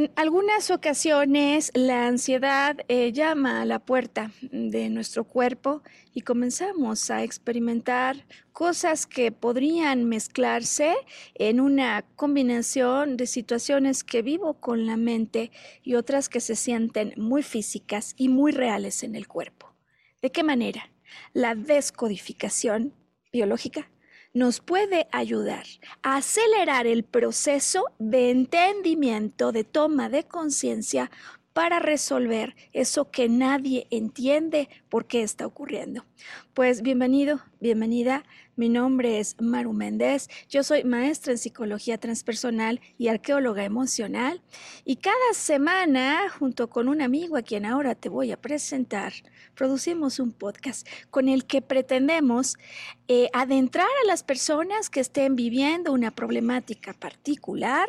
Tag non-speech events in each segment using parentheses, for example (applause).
En algunas ocasiones la ansiedad eh, llama a la puerta de nuestro cuerpo y comenzamos a experimentar cosas que podrían mezclarse en una combinación de situaciones que vivo con la mente y otras que se sienten muy físicas y muy reales en el cuerpo. ¿De qué manera? La descodificación biológica nos puede ayudar a acelerar el proceso de entendimiento, de toma de conciencia para resolver eso que nadie entiende por qué está ocurriendo. Pues bienvenido, bienvenida. Mi nombre es Maru Méndez. Yo soy maestra en psicología transpersonal y arqueóloga emocional. Y cada semana, junto con un amigo a quien ahora te voy a presentar, producimos un podcast con el que pretendemos eh, adentrar a las personas que estén viviendo una problemática particular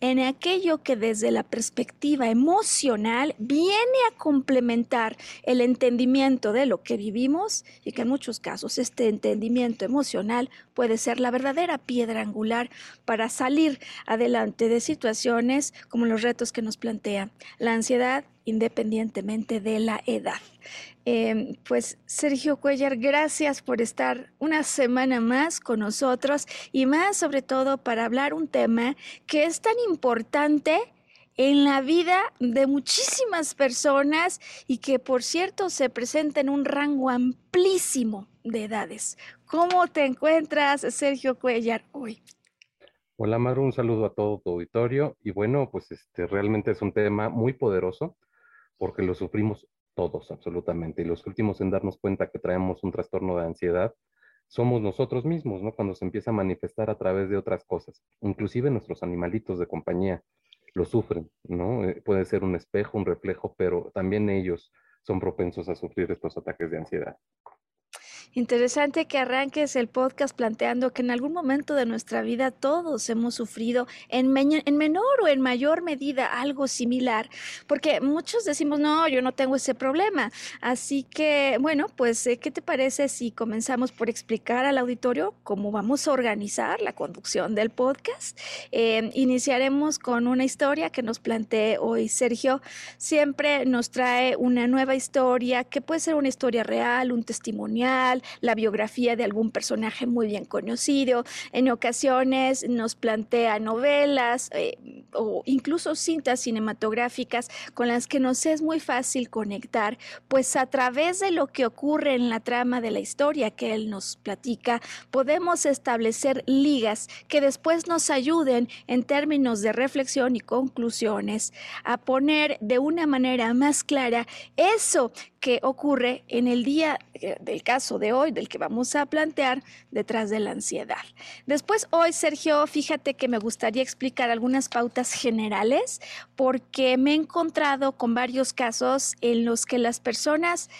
en aquello que desde la perspectiva emocional viene a complementar el entendimiento de lo que vivimos y que en muchos casos este entendimiento emocional puede ser la verdadera piedra angular para salir adelante de situaciones como los retos que nos plantea la ansiedad independientemente de la edad. Em, pues Sergio Cuellar, gracias por estar una semana más con nosotros y más sobre todo para hablar un tema que es tan importante en la vida de muchísimas personas y que por cierto se presenta en un rango amplísimo de edades. ¿Cómo te encuentras, Sergio Cuellar, hoy? Hola Maru, un saludo a todo tu auditorio y bueno, pues este realmente es un tema muy poderoso porque lo sufrimos todos absolutamente. Y los últimos en darnos cuenta que traemos un trastorno de ansiedad somos nosotros mismos, ¿no? Cuando se empieza a manifestar a través de otras cosas. Inclusive nuestros animalitos de compañía lo sufren, ¿no? Eh, puede ser un espejo, un reflejo, pero también ellos son propensos a sufrir estos ataques de ansiedad. Interesante que arranques el podcast planteando que en algún momento de nuestra vida todos hemos sufrido en, en, menor o en mayor medida algo similar, porque muchos decimos, no, yo no tengo ese problema. Así que, bueno, pues, eh, ¿qué te parece si comenzamos por explicar al auditorio cómo vamos a organizar la conducción del podcast? Eh, iniciaremos con una historia que nos plantee hoy Sergio. Siempre nos trae una nueva historia, que puede ser una historia real, un testimonial, la biografía de algún personaje muy bien conocido. En ocasiones nos plantea novelas eh, o incluso cintas cinematográficas con las que nos es muy fácil conectar, pues a través de lo que ocurre en la trama de la historia que él nos platica, podemos establecer ligas que después nos ayuden en términos de reflexión y conclusiones a poner de una manera más clara eso que ocurre en el día eh, del caso de hoy, del que vamos a plantear, detrás de la ansiedad. Después, hoy, Sergio, fíjate que me gustaría explicar algunas pautas generales, porque me he encontrado con varios casos en los que las personas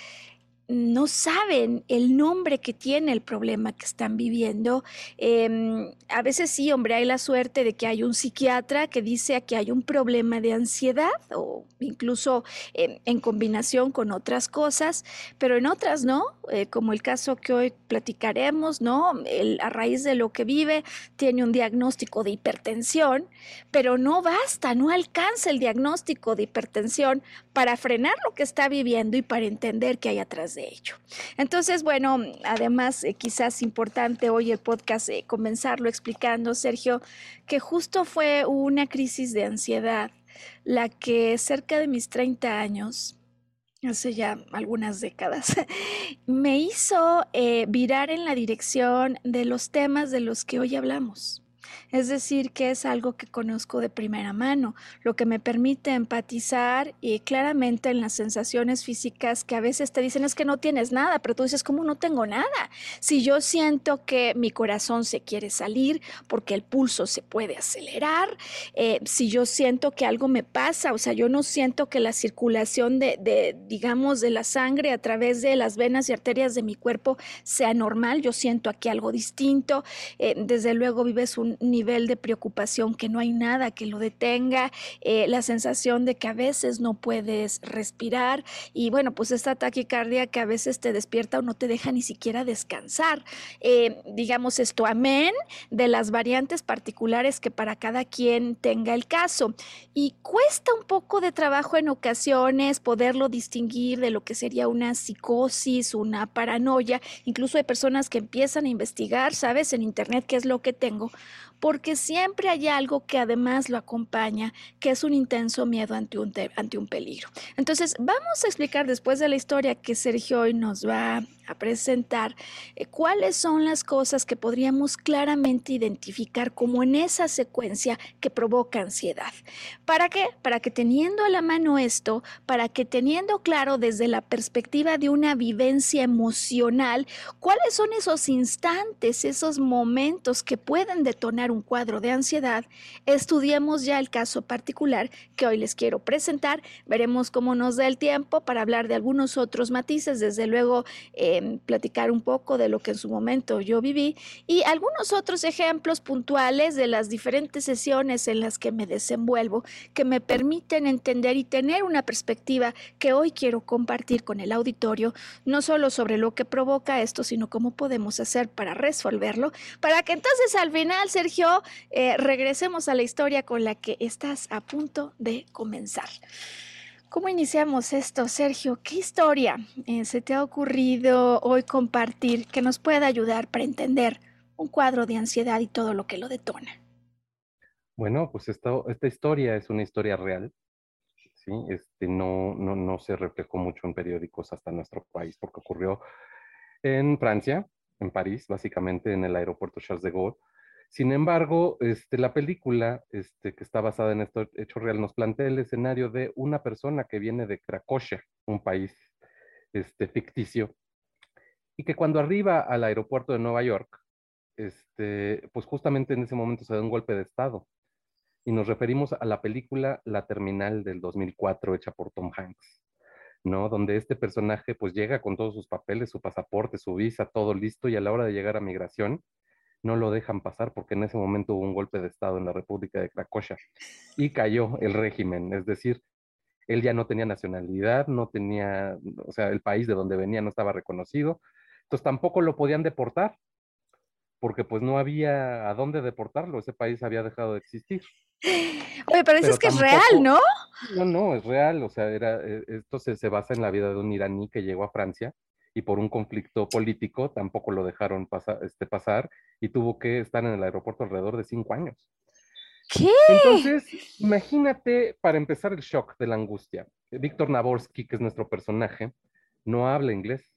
no saben el nombre que tiene el problema que están viviendo. Em, a veces sí, hombre, hay la suerte de que hay un psiquiatra que dice que hay un problema de ansiedad o incluso em, en combinación con otras cosas, pero en otras no, eh, como el caso que hoy platicaremos, ¿no? a raíz de lo que vive, tiene un diagnóstico de hipertensión, pero no basta, no alcanza el diagnóstico de hipertensión para frenar lo que está viviendo y para entender qué hay atrás de ello. Entonces, bueno, además, eh, quizás importante hoy el podcast eh, comenzarlo explicando, Sergio, que justo fue una crisis de ansiedad la que cerca de mis 30 años, hace ya algunas décadas, (laughs) me hizo eh, virar en la dirección de los temas de los que hoy hablamos. Es decir, que es algo que conozco de primera mano, lo que me permite empatizar y claramente en las sensaciones físicas que a veces te dicen es que no tienes nada, pero tú dices, ¿cómo no tengo nada? Si yo siento que mi corazón se quiere salir porque el pulso se puede acelerar, eh, si yo siento que algo me pasa, o sea, yo no siento que la circulación de, digamos, de la sangre a través de las venas y arterias de mi cuerpo sea normal, yo siento aquí algo distinto, eh, desde luego vives un nivel de preocupación que no hay nada que lo detenga, eh, la sensación de que a veces no puedes respirar y bueno, pues esta taquicardia que a veces te despierta o no te deja ni siquiera descansar. Eh, digamos esto, amén, de las variantes particulares que para cada quien tenga el caso. Y cuesta un poco de trabajo en ocasiones poderlo distinguir de lo que sería una psicosis, una paranoia, incluso hay personas que empiezan a investigar, ¿sabes? En internet qué es lo que tengo, porque siempre hay algo que además lo acompaña, que es un intenso miedo ante un, ante un peligro. Entonces, vamos a explicar después de la historia que Sergio hoy nos va a presentar eh, cuáles son las cosas que podríamos claramente identificar como en esa secuencia que provoca ansiedad. ¿Para qué? Para que teniendo a la mano esto, para que teniendo claro desde la perspectiva de una vivencia emocional, cuáles son esos instantes, esos momentos que pueden detonar un cuadro de ansiedad, estudiemos ya el caso particular que hoy les quiero presentar. Veremos cómo nos da el tiempo para hablar de algunos otros matices, desde luego. Eh, platicar un poco de lo que en su momento yo viví y algunos otros ejemplos puntuales de las diferentes sesiones en las que me desenvuelvo que me permiten entender y tener una perspectiva que hoy quiero compartir con el auditorio, no solo sobre lo que provoca esto, sino cómo podemos hacer para resolverlo, para que entonces al final, Sergio, eh, regresemos a la historia con la que estás a punto de comenzar. ¿Cómo iniciamos esto, Sergio? ¿Qué historia eh, se te ha ocurrido hoy compartir que nos pueda ayudar para entender un cuadro de ansiedad y todo lo que lo detona? Bueno, pues esta, esta historia es una historia real. ¿sí? Este, no, no, no se reflejó mucho en periódicos hasta nuestro país porque ocurrió en Francia, en París, básicamente en el aeropuerto Charles de Gaulle sin embargo, este, la película este, que está basada en este hecho real nos plantea el escenario de una persona que viene de Cracovia, un país este, ficticio, y que cuando arriba al aeropuerto de Nueva York, este, pues justamente en ese momento se da un golpe de Estado. Y nos referimos a la película La Terminal del 2004, hecha por Tom Hanks, ¿no? Donde este personaje pues llega con todos sus papeles, su pasaporte, su visa, todo listo, y a la hora de llegar a migración, no lo dejan pasar porque en ese momento hubo un golpe de Estado en la República de Cracovia y cayó el régimen, es decir, él ya no tenía nacionalidad, no tenía, o sea, el país de donde venía no estaba reconocido, entonces tampoco lo podían deportar porque pues no había a dónde deportarlo, ese país había dejado de existir. Oye, pero eso es que es real, ¿no? No, no, es real, o sea, era, eh, esto se, se basa en la vida de un iraní que llegó a Francia y por un conflicto político tampoco lo dejaron pasar, este, pasar y tuvo que estar en el aeropuerto alrededor de cinco años. ¿Qué? Entonces, imagínate para empezar el shock de la angustia. Víctor Naborsky, que es nuestro personaje, no habla inglés.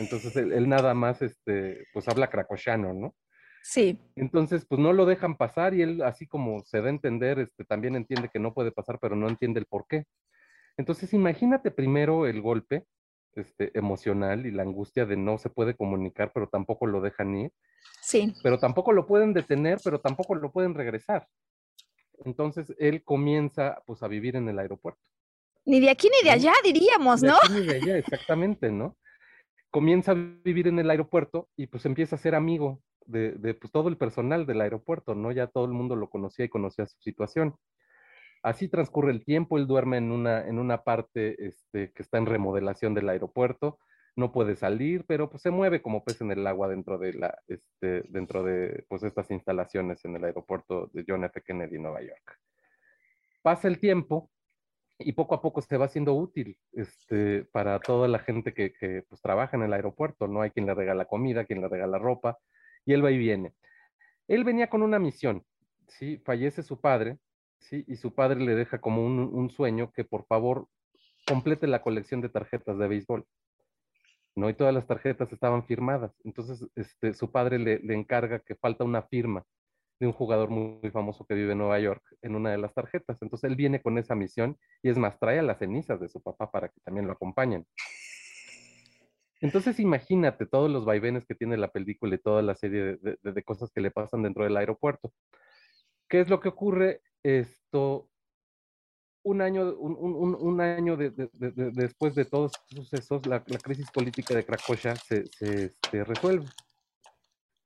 Entonces, él, nada más, este, pues habla cracosiano, ¿no? Sí. Entonces, pues no lo dejan pasar y él, así como se da a entender, este, también entiende que no puede pasar, pero no entiende el por qué. Entonces, imagínate primero el golpe este, emocional y la angustia de no se puede comunicar, pero tampoco lo dejan ir. Sí. Pero tampoco lo pueden detener, pero tampoco lo pueden regresar. Entonces él comienza pues a vivir en el aeropuerto. Ni de aquí ni de allá, diríamos, ¿no? Ni de allá, exactamente, ¿no? Comienza a vivir en el aeropuerto y pues empieza a ser amigo de, pues, todo el personal del aeropuerto, ¿no? Ya todo el mundo lo conocía y conocía su situación. Así transcurre el tiempo, él duerme en una, en una parte este, que está en remodelación del aeropuerto, no puede salir, pero pues se mueve como pez en el agua dentro de la, este, dentro de pues estas instalaciones en el aeropuerto de John F. Kennedy, Nueva York. Pasa el tiempo y poco a poco se va haciendo útil este, para toda la gente que, que pues, trabaja en el aeropuerto, ¿no? Hay quien le regala comida, quien le regala ropa, y él va y viene. Él venía con una misión, ¿sí? Fallece su padre, ¿sí? Y su padre le deja como un, un sueño que por favor complete la colección de tarjetas de béisbol. ¿no? Y todas las tarjetas estaban firmadas. Entonces, este, su padre le, le encarga que falta una firma de un jugador muy, famoso que vive en Nueva York en una de las tarjetas. Entonces él viene con esa misión y es más, trae a las cenizas de su papá para que también lo acompañen. Entonces imagínate todos los vaivenes que tiene la película y toda la serie de, de, cosas que le pasan dentro del aeropuerto. ¿Qué es lo que ocurre? Esto, un año, un, un, un año de, después de todos estos sucesos, la, crisis política de Cracovia se, se este, resuelve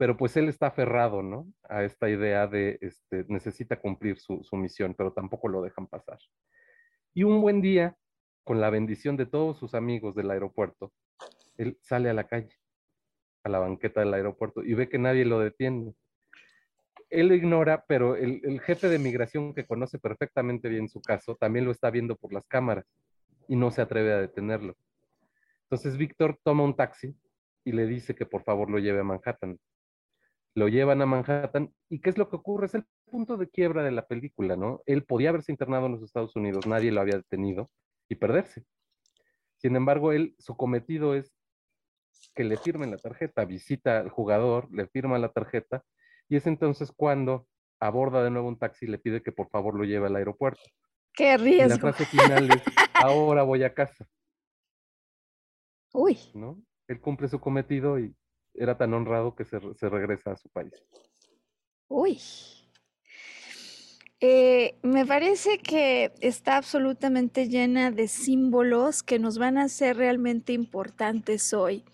pero pues él está aferrado, ¿no? A esta idea de, este, necesita cumplir su, su misión, pero tampoco lo dejan pasar. Y un buen día, con la bendición de todos sus amigos del aeropuerto, él sale a la calle, a la banqueta del aeropuerto, y ve que nadie lo detiene. Él lo ignora, pero el, el, jefe de migración que conoce perfectamente bien su caso, también lo está viendo por las cámaras y no se atreve a detenerlo. Entonces Víctor toma un taxi y le dice que por favor lo lleve a Manhattan lo llevan a Manhattan. ¿Y qué es lo que ocurre? Es el punto de quiebra de la película, ¿no? Él podía haberse internado en los Estados Unidos, nadie lo había detenido y perderse. Sin embargo, él, su cometido es que le firmen la tarjeta, visita al jugador, le firma la tarjeta y es entonces cuando aborda de nuevo un taxi y le pide que por favor lo lleve al aeropuerto. ¡Qué riesgo! Y la frase final es, ahora voy a casa. Uy. ¿No? Él cumple su cometido y era tan honrado que se, se regresa a su país. Uy. Eh, me parece que está absolutamente llena de símbolos que nos van a ser realmente importantes hoy,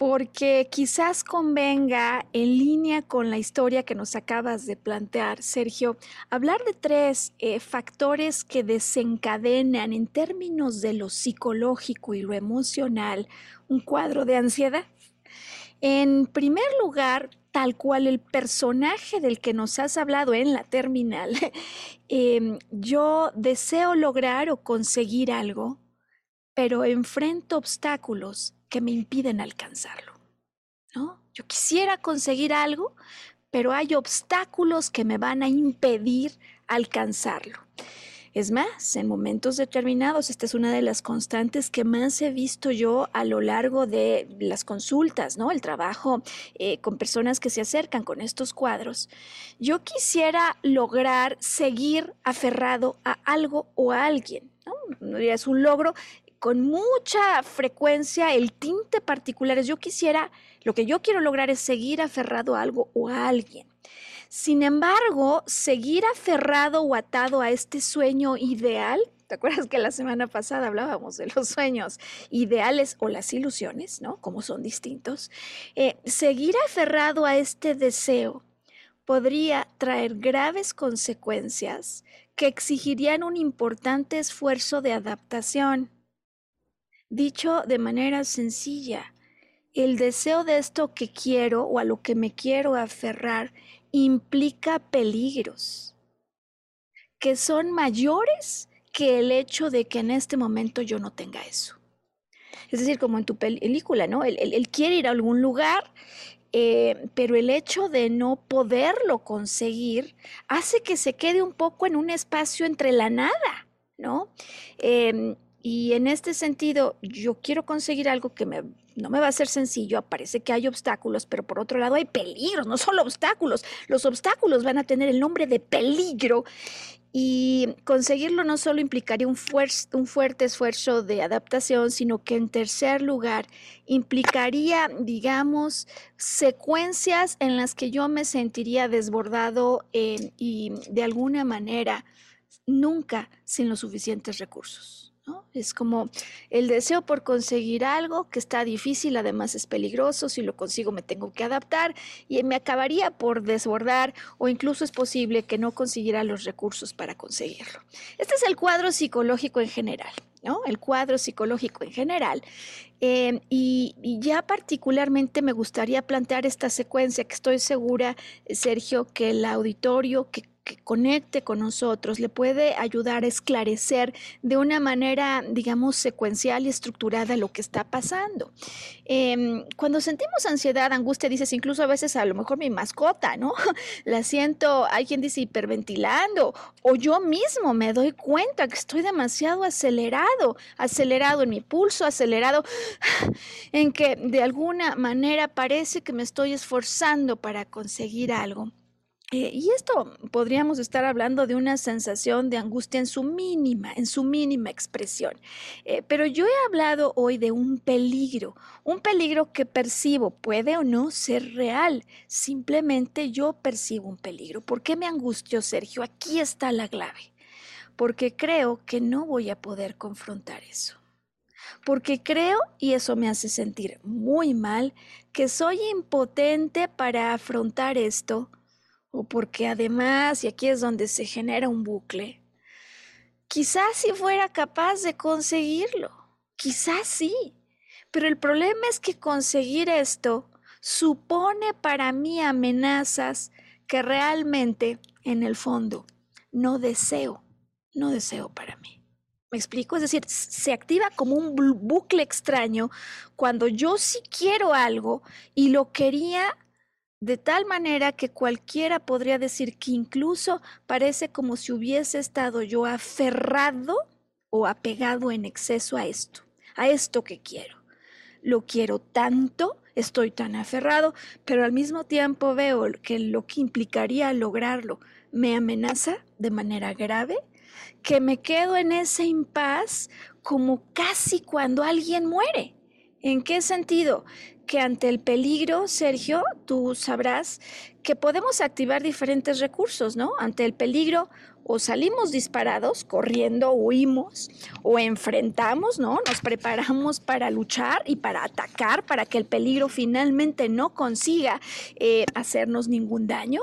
porque quizás convenga, en línea con la historia que nos acabas de plantear, Sergio, hablar de tres eh, factores que desencadenan en términos de lo psicológico y lo emocional un cuadro de ansiedad. En primer lugar, tal cual el personaje del que nos has hablado en la terminal, (laughs) em, yo deseo lograr o conseguir algo, pero enfrento obstáculos que me impiden alcanzarlo. ¿no? Yo quisiera conseguir algo, pero hay obstáculos que me van a impedir alcanzarlo. Es más, en momentos determinados, esta es una de las constantes que más he visto yo a lo largo de las consultas, ¿no? El trabajo eh, con personas que se acercan con estos cuadros. Yo quisiera lograr seguir aferrado a algo o a alguien, ¿no? Es un logro con mucha frecuencia, el tinte particular es yo quisiera, lo que yo quiero lograr es seguir aferrado a algo o a alguien. Sin embargo, seguir aferrado o atado a este sueño ideal, ¿te acuerdas que la semana pasada hablábamos de los sueños ideales o las ilusiones, ¿no? Como son distintos. Eh, seguir aferrado a este deseo podría traer graves consecuencias que exigirían un importante esfuerzo de adaptación. Dicho de manera sencilla, el deseo de esto que quiero o a lo que me quiero aferrar implica peligros que son mayores que el hecho de que en este momento yo no tenga eso. Es decir, como en tu película, ¿no? Él, quiere ir a algún lugar, eh, pero el hecho de no poderlo conseguir hace que se quede un poco en un espacio entre la nada, ¿no? Em, y en este sentido, yo quiero conseguir algo que me, no me va a ser sencillo, parece que hay obstáculos, pero por otro lado hay peligros, no solo obstáculos, los obstáculos van a tener el nombre de peligro y conseguirlo no solo implicaría un, un, fuerte esfuerzo de adaptación, sino que en tercer lugar implicaría, digamos, secuencias en las que yo me sentiría desbordado eh, y de alguna manera nunca sin los suficientes recursos. Es como el deseo por conseguir algo que está difícil, además es peligroso, si lo consigo me tengo que adaptar y me acabaría por desbordar o incluso es posible que no consiguiera los recursos para conseguirlo. Este es el cuadro psicológico en general. ¿no? El cuadro psicológico en general. Em, y, y, ya particularmente me gustaría plantear esta secuencia que estoy segura, Sergio, que el auditorio que que conecte con nosotros, le puede ayudar a esclarecer de una manera, digamos, secuencial y estructurada lo que está pasando. Em, cuando sentimos ansiedad, angustia, dices, incluso a veces a lo mejor mi mascota, ¿no? (laughs) La siento, hay quien dice hiperventilando, o yo mismo me doy cuenta que estoy demasiado acelerado, acelerado en mi pulso, acelerado en que de alguna manera parece que me estoy esforzando para conseguir algo. Eh, y esto podríamos estar hablando de una sensación de angustia en su mínima, en su mínima expresión. Eh, pero yo he hablado hoy de un peligro, un peligro que percibo, puede o no ser real. Simplemente yo percibo un peligro. ¿Por qué me angustio, Sergio? Aquí está la clave. Porque creo que no voy a poder confrontar eso porque creo, y eso me hace sentir muy mal, que soy impotente para afrontar esto o porque además, y aquí es donde se genera un bucle, quizás si fuera capaz de conseguirlo, quizás sí, pero el problema es que conseguir esto supone para mí amenazas que realmente, en el fondo, no deseo, no deseo para mí. ¿Me explico? Es decir, se activa como un bucle extraño cuando yo sí quiero algo y lo quería de tal manera que cualquiera podría decir que incluso parece como si hubiese estado yo aferrado o apegado en exceso a esto, a esto que quiero. Lo quiero tanto, estoy tan aferrado, pero al mismo tiempo veo que lo que implicaría lograrlo me amenaza de manera grave, que me quedo en ese impas como casi cuando alguien muere. ¿En qué sentido? Que ante el peligro, Sergio, tú sabrás que podemos activar diferentes recursos, ¿no? Ante el peligro o salimos disparados, corriendo, huimos, o enfrentamos, ¿no? Nos preparamos para luchar y para atacar, para que el peligro finalmente no consiga eh, hacernos ningún daño.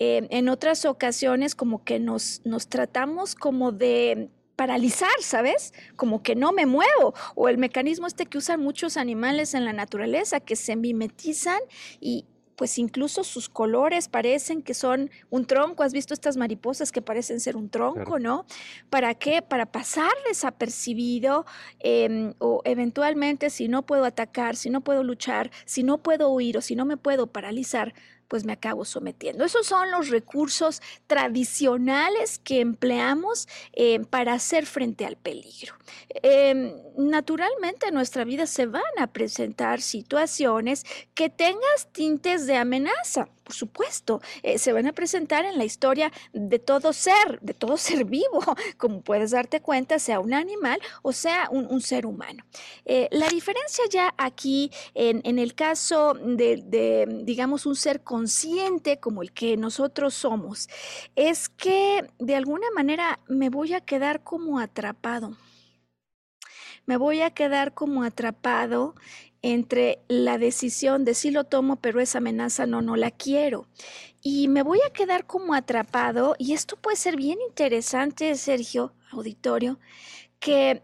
Eh, en otras ocasiones como que nos, nos tratamos como de paralizar, ¿sabes? Como que no me muevo. O el mecanismo este que usan muchos animales en la naturaleza, que se mimetizan y pues incluso sus colores parecen que son un tronco. ¿Has visto estas mariposas que parecen ser un tronco, no? ¿Para qué? Para pasar desapercibido em, o eventualmente si no puedo atacar, si no puedo luchar, si no puedo huir o si no me puedo paralizar, pues me acabo sometiendo. Esos son los recursos tradicionales que empleamos eh, para hacer frente al peligro. Em, naturalmente en nuestra vida se van a presentar situaciones que tengas tintes de amenaza por supuesto, eh, se van a presentar en la historia de todo ser, de todo ser (laughs) vivo, como puedes darte cuenta, sea un animal o sea un, ser humano. Eh, la diferencia ya aquí, en, el caso de, digamos, un ser consciente como el que nosotros somos, es que de alguna manera me voy a quedar como atrapado me voy a quedar como atrapado entre la decisión de si lo tomo, pero esa amenaza no, no la quiero. Y me voy a quedar como atrapado, y esto puede ser bien interesante, Sergio, auditorio, que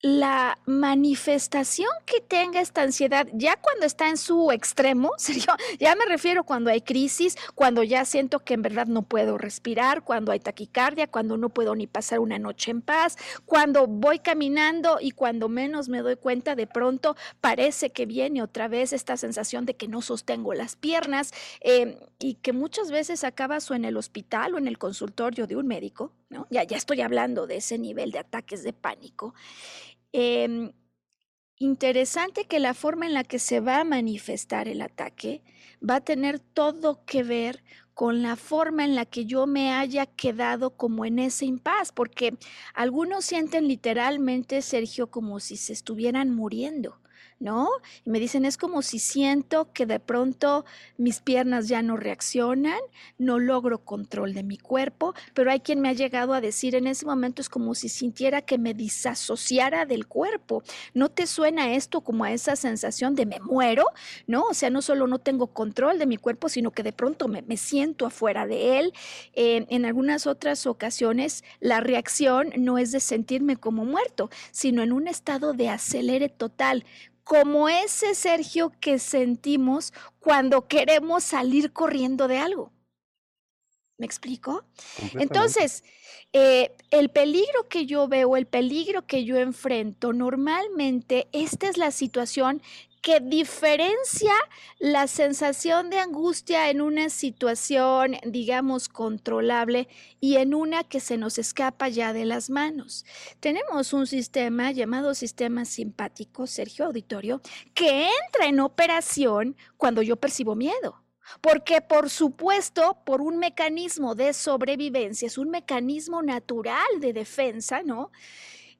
la manifestación que tenga esta ansiedad, ya cuando está en su extremo, (laughs) serio, ya me refiero cuando hay crisis, cuando ya siento que en verdad no puedo respirar, cuando hay taquicardia, cuando no puedo ni pasar una noche en paz, cuando voy caminando y cuando menos me doy cuenta de pronto parece que viene otra vez esta sensación de que no sostengo las piernas em, y que muchas veces acabas o en el hospital o en el consultorio de un médico. Ya, ya estoy hablando de ese nivel de ataques de pánico. Em, interesante que la forma en la que se va a manifestar el ataque va a tener todo que ver con la forma en la que yo me haya quedado como en ese impas, porque algunos sienten literalmente, Sergio, como si se estuvieran muriendo. ¿No? Y me dicen, es como si siento que de pronto mis piernas ya no reaccionan, no logro control de mi cuerpo, pero hay quien me ha llegado a decir en ese momento es como si sintiera que me disasociara del cuerpo. ¿No te suena esto como a esa sensación de me muero? ¿No? O sea, no solo no tengo control de mi cuerpo, sino que de pronto me, siento afuera de él. en algunas otras ocasiones, la reacción no es de sentirme como muerto, sino en un estado de acelere total, como ese Sergio que sentimos cuando queremos salir corriendo de algo. ¿Me explico? Entonces, eh, el peligro que yo veo, el peligro que yo enfrento, normalmente esta es la situación que diferencia la sensación de angustia en una situación, digamos, controlable y en una que se nos escapa ya de las manos. Tenemos un sistema llamado sistema simpático, Sergio Auditorio, que entra en operación cuando yo percibo miedo. Porque por supuesto, por un mecanismo de sobrevivencia, es un mecanismo natural de defensa, ¿no?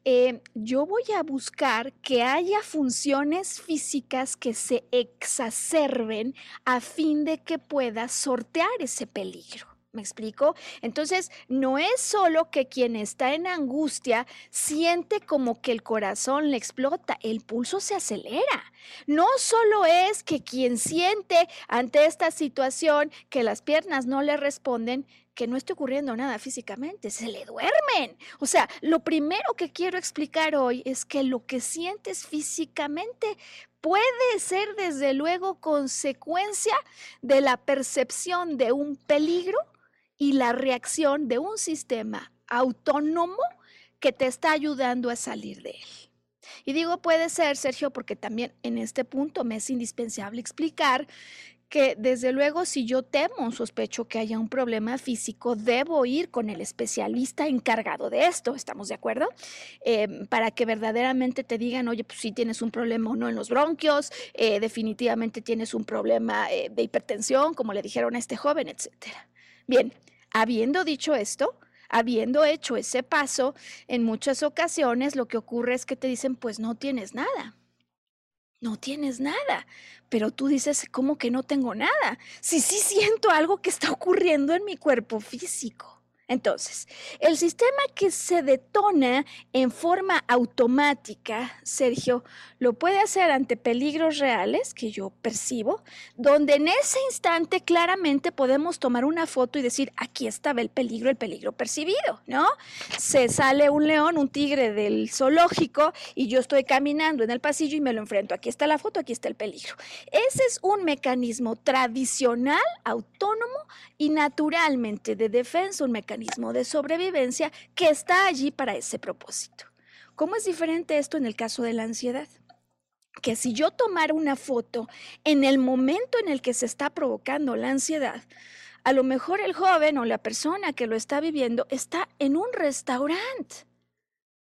Eh, yo voy a buscar que haya funciones físicas que se exacerben a fin de que pueda sortear ese peligro. ¿Me explico? Entonces, no es solo que quien está en angustia siente como que el corazón le explota, el pulso se acelera. No solo es que quien siente ante esta situación que las piernas no le responden, que no esté ocurriendo nada físicamente, se le duermen. O sea, lo primero que quiero explicar hoy es que lo que sientes físicamente puede ser desde luego consecuencia de la percepción de un peligro y la reacción de un sistema autónomo que te está ayudando a salir de él. Y digo puede ser, Sergio, porque también en este punto me es indispensable explicar que desde luego si yo temo, sospecho que haya un problema físico, debo ir con el especialista encargado de esto, ¿estamos de acuerdo? Em, para que verdaderamente te digan, oye, pues si tienes un problema o no en los bronquios, eh, definitivamente tienes un problema eh, de hipertensión, como le dijeron a este joven, etcétera. Bien, habiendo dicho esto, habiendo hecho ese paso, en muchas ocasiones lo que ocurre es que te dicen, pues no tienes nada no tienes nada. Pero tú dices, ¿cómo que no tengo nada? Si sí siento algo que está ocurriendo en mi cuerpo físico. Entonces, el sistema que se detona en forma automática, Sergio, lo puede hacer ante peligros reales que yo percibo, donde en ese instante claramente podemos tomar una foto y decir, aquí estaba el peligro, el peligro percibido, ¿no? Se sale un león, un tigre del zoológico y yo estoy caminando en el pasillo y me lo enfrento. Aquí está la foto, aquí está el peligro. Ese es un mecanismo tradicional, autónomo y naturalmente de defensa, un mecanismo de sobrevivencia que está allí para ese propósito. ¿Cómo es diferente esto en el caso de la ansiedad? Que si yo tomara una foto en el momento en el que se está provocando la ansiedad, a lo mejor el joven o la persona que lo está viviendo está en un restaurante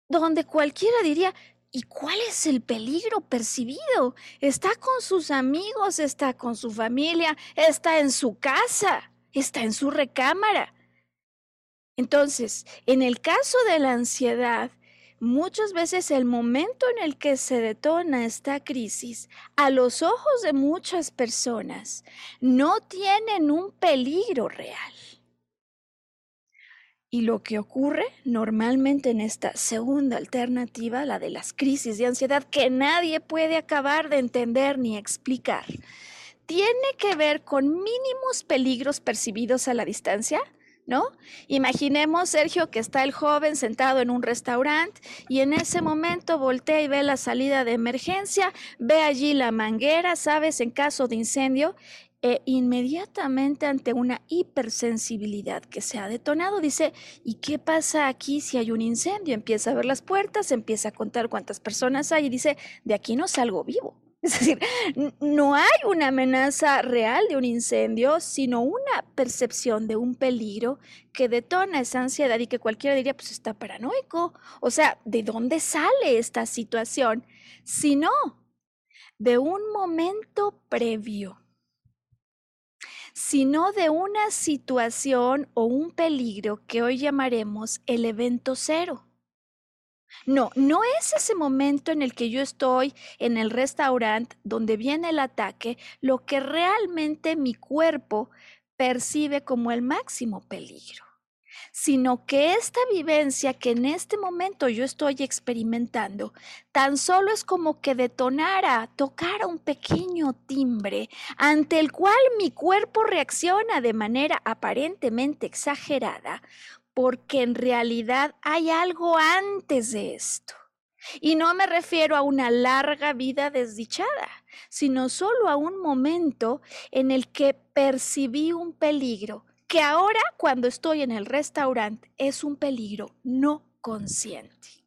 donde cualquiera diría, ¿Y cuál es el peligro percibido? Está con sus amigos, está con su familia, está en su casa, está en su recámara. Entonces, en el caso de la ansiedad, muchas veces el momento en el que se detona esta crisis, a los ojos de muchas personas, no tienen un peligro real. Y lo que ocurre normalmente en esta segunda alternativa, la de las crisis de ansiedad, que nadie puede acabar de entender ni explicar, tiene que ver con mínimos peligros percibidos a la distancia, ¿no? Imaginemos, Sergio, que está el joven sentado en un restaurante y en ese momento voltea y ve la salida de emergencia, ve allí la manguera, ¿sabes? En caso de incendio, e inmediatamente ante una hipersensibilidad que se ha detonado, dice, ¿y qué pasa aquí si hay un incendio? Empieza a ver las puertas, empieza a contar cuántas personas hay y dice, de aquí no salgo vivo. (laughs) Es decir, no hay una amenaza real de un incendio, sino una percepción de un peligro que detona esa ansiedad y que cualquiera diría, pues está paranoico. O sea, ¿de dónde sale esta situación? Sino de un momento previo, sino de una situación o un peligro que hoy llamaremos el evento cero. No, no es ese momento en el que yo estoy en el restaurante donde viene el ataque lo que realmente mi cuerpo percibe como el máximo peligro sino que esta vivencia que en este momento yo estoy experimentando tan solo es como que detonara, tocara un pequeño timbre ante el cual mi cuerpo reacciona de manera aparentemente exagerada, porque en realidad hay algo antes de esto. Y no me refiero a una larga vida desdichada, sino solo a un momento en el que percibí un peligro que ahora cuando estoy en el restaurante es un peligro no consciente.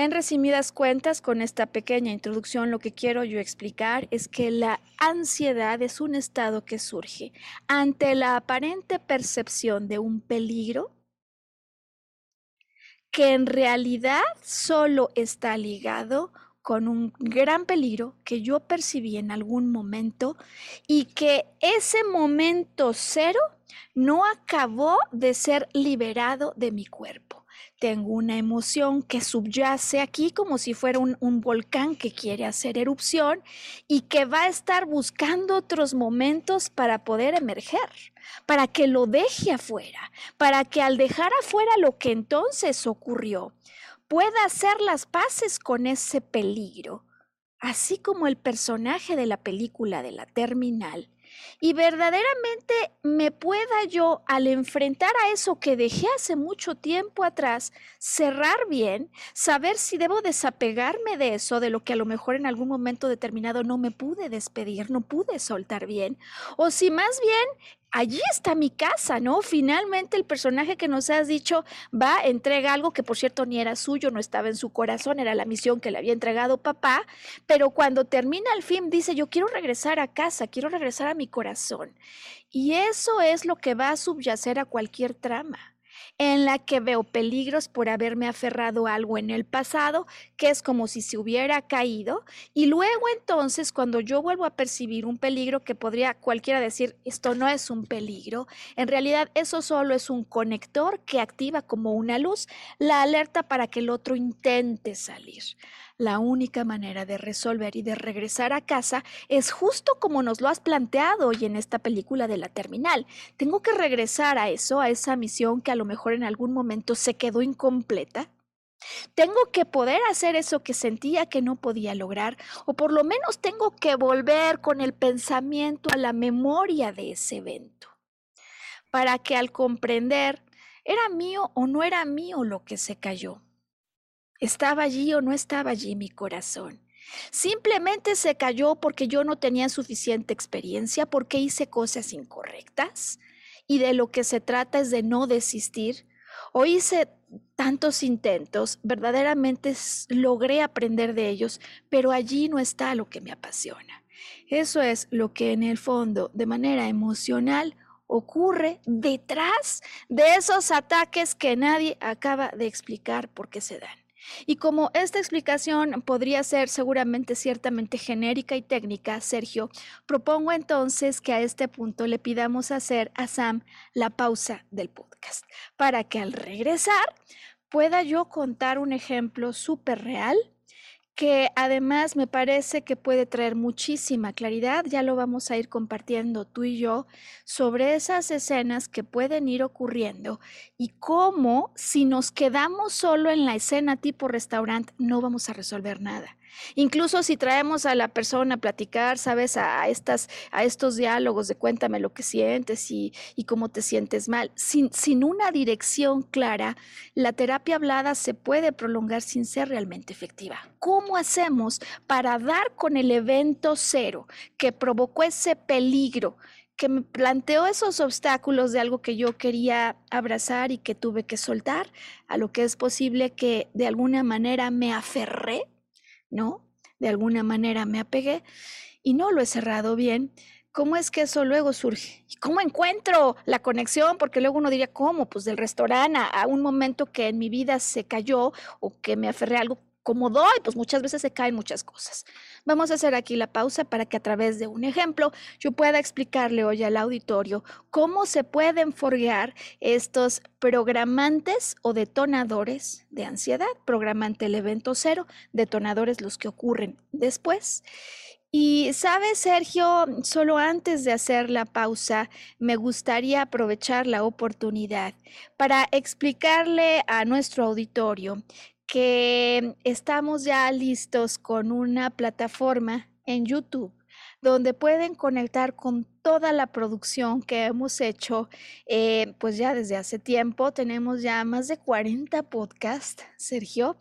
En resumidas cuentas, con esta pequeña introducción, lo que quiero yo explicar es que la ansiedad es un estado que surge ante la aparente percepción de un peligro que en realidad solo está ligado con un gran peligro que yo percibí en algún momento y que ese momento cero no acabó de ser liberado de mi cuerpo. Tengo una emoción que subyace aquí como si fuera un, un, volcán que quiere hacer erupción y que va a estar buscando otros momentos para poder emerger, para que lo deje afuera, para que al dejar afuera lo que entonces ocurrió, pueda hacer las paces con ese peligro, así como el personaje de la película de la terminal, y verdaderamente me pueda yo, al enfrentar a eso que dejé hace mucho tiempo atrás, cerrar bien, saber si debo desapegarme de eso, de lo que a lo mejor en algún momento determinado no me pude despedir, no pude soltar bien, o si más bien allí está mi casa, ¿no? Finalmente el personaje que nos has dicho va, entrega algo que por cierto ni era suyo, no estaba en su corazón, era la misión que le había entregado papá, pero cuando termina el film dice, yo quiero regresar a casa, quiero regresar a mi corazón. Y eso es lo que va a subyacer a cualquier trama en la que veo peligros por haberme aferrado a algo en el pasado, que es como si se hubiera caído, y luego entonces cuando yo vuelvo a percibir un peligro que podría cualquiera decir, esto no es un peligro, en realidad eso solo es un conector que activa como una luz la alerta para que el otro intente salir la única manera de resolver y de regresar a casa es justo como nos lo has planteado hoy en esta película de la terminal. Tengo que regresar a eso, a esa misión que a lo mejor en algún momento se quedó incompleta. Tengo que poder hacer eso que sentía que no podía lograr, o por lo menos tengo que volver con el pensamiento a la memoria de ese evento, para que al comprender era mío o no era mío lo que se cayó ¿Estaba allí o no estaba allí mi corazón? Simplemente se cayó porque yo no tenía suficiente experiencia, porque hice cosas incorrectas. Y de lo que se trata es de no desistir. O hice tantos intentos, verdaderamente logré aprender de ellos, pero allí no está lo que me apasiona. Eso es lo que en el fondo, de manera emocional, ocurre detrás de esos ataques que nadie acaba de explicar por qué se dan. Y como esta explicación podría ser seguramente ciertamente genérica y técnica, Sergio, propongo entonces que a este punto le pidamos hacer a Sam la pausa del podcast para que al regresar pueda yo contar un ejemplo súper real que además me parece que puede traer muchísima claridad, ya lo vamos a ir compartiendo tú y yo, sobre esas escenas que pueden ir ocurriendo y cómo si nos quedamos solo en la escena tipo restaurante no vamos a resolver nada. Incluso si traemos a la persona a platicar, sabes, a, estas, a estos diálogos de cuéntame lo que sientes y, y cómo te sientes mal, sin, sin una dirección clara, la terapia hablada se puede prolongar sin ser realmente efectiva. ¿Cómo hacemos para dar con el evento cero que provocó ese peligro? que me planteó esos obstáculos de algo que yo quería abrazar y que tuve que soltar, a lo que es posible que de alguna manera me aferré ¿no? De alguna manera me apegué y no lo he cerrado bien. ¿Cómo es que eso luego surge? ¿Y cómo encuentro la conexión? Porque luego uno diría, ¿cómo? Pues del restaurante a, un momento que en mi vida se cayó o que me aferré a algo y pues muchas veces se caen muchas cosas. Vamos a hacer aquí la pausa para que a través de un ejemplo yo pueda explicarle hoy al auditorio cómo se pueden forguear estos programantes o detonadores de ansiedad. Programante el evento cero, detonadores los que ocurren después. Y sabes, Sergio, solo antes de hacer la pausa, me gustaría aprovechar la oportunidad para explicarle a nuestro auditorio que estamos ya listos con una plataforma en YouTube donde pueden conectar con toda la producción que hemos hecho, eh, pues ya desde hace tiempo. Tenemos ya más de 40 podcasts, Sergio,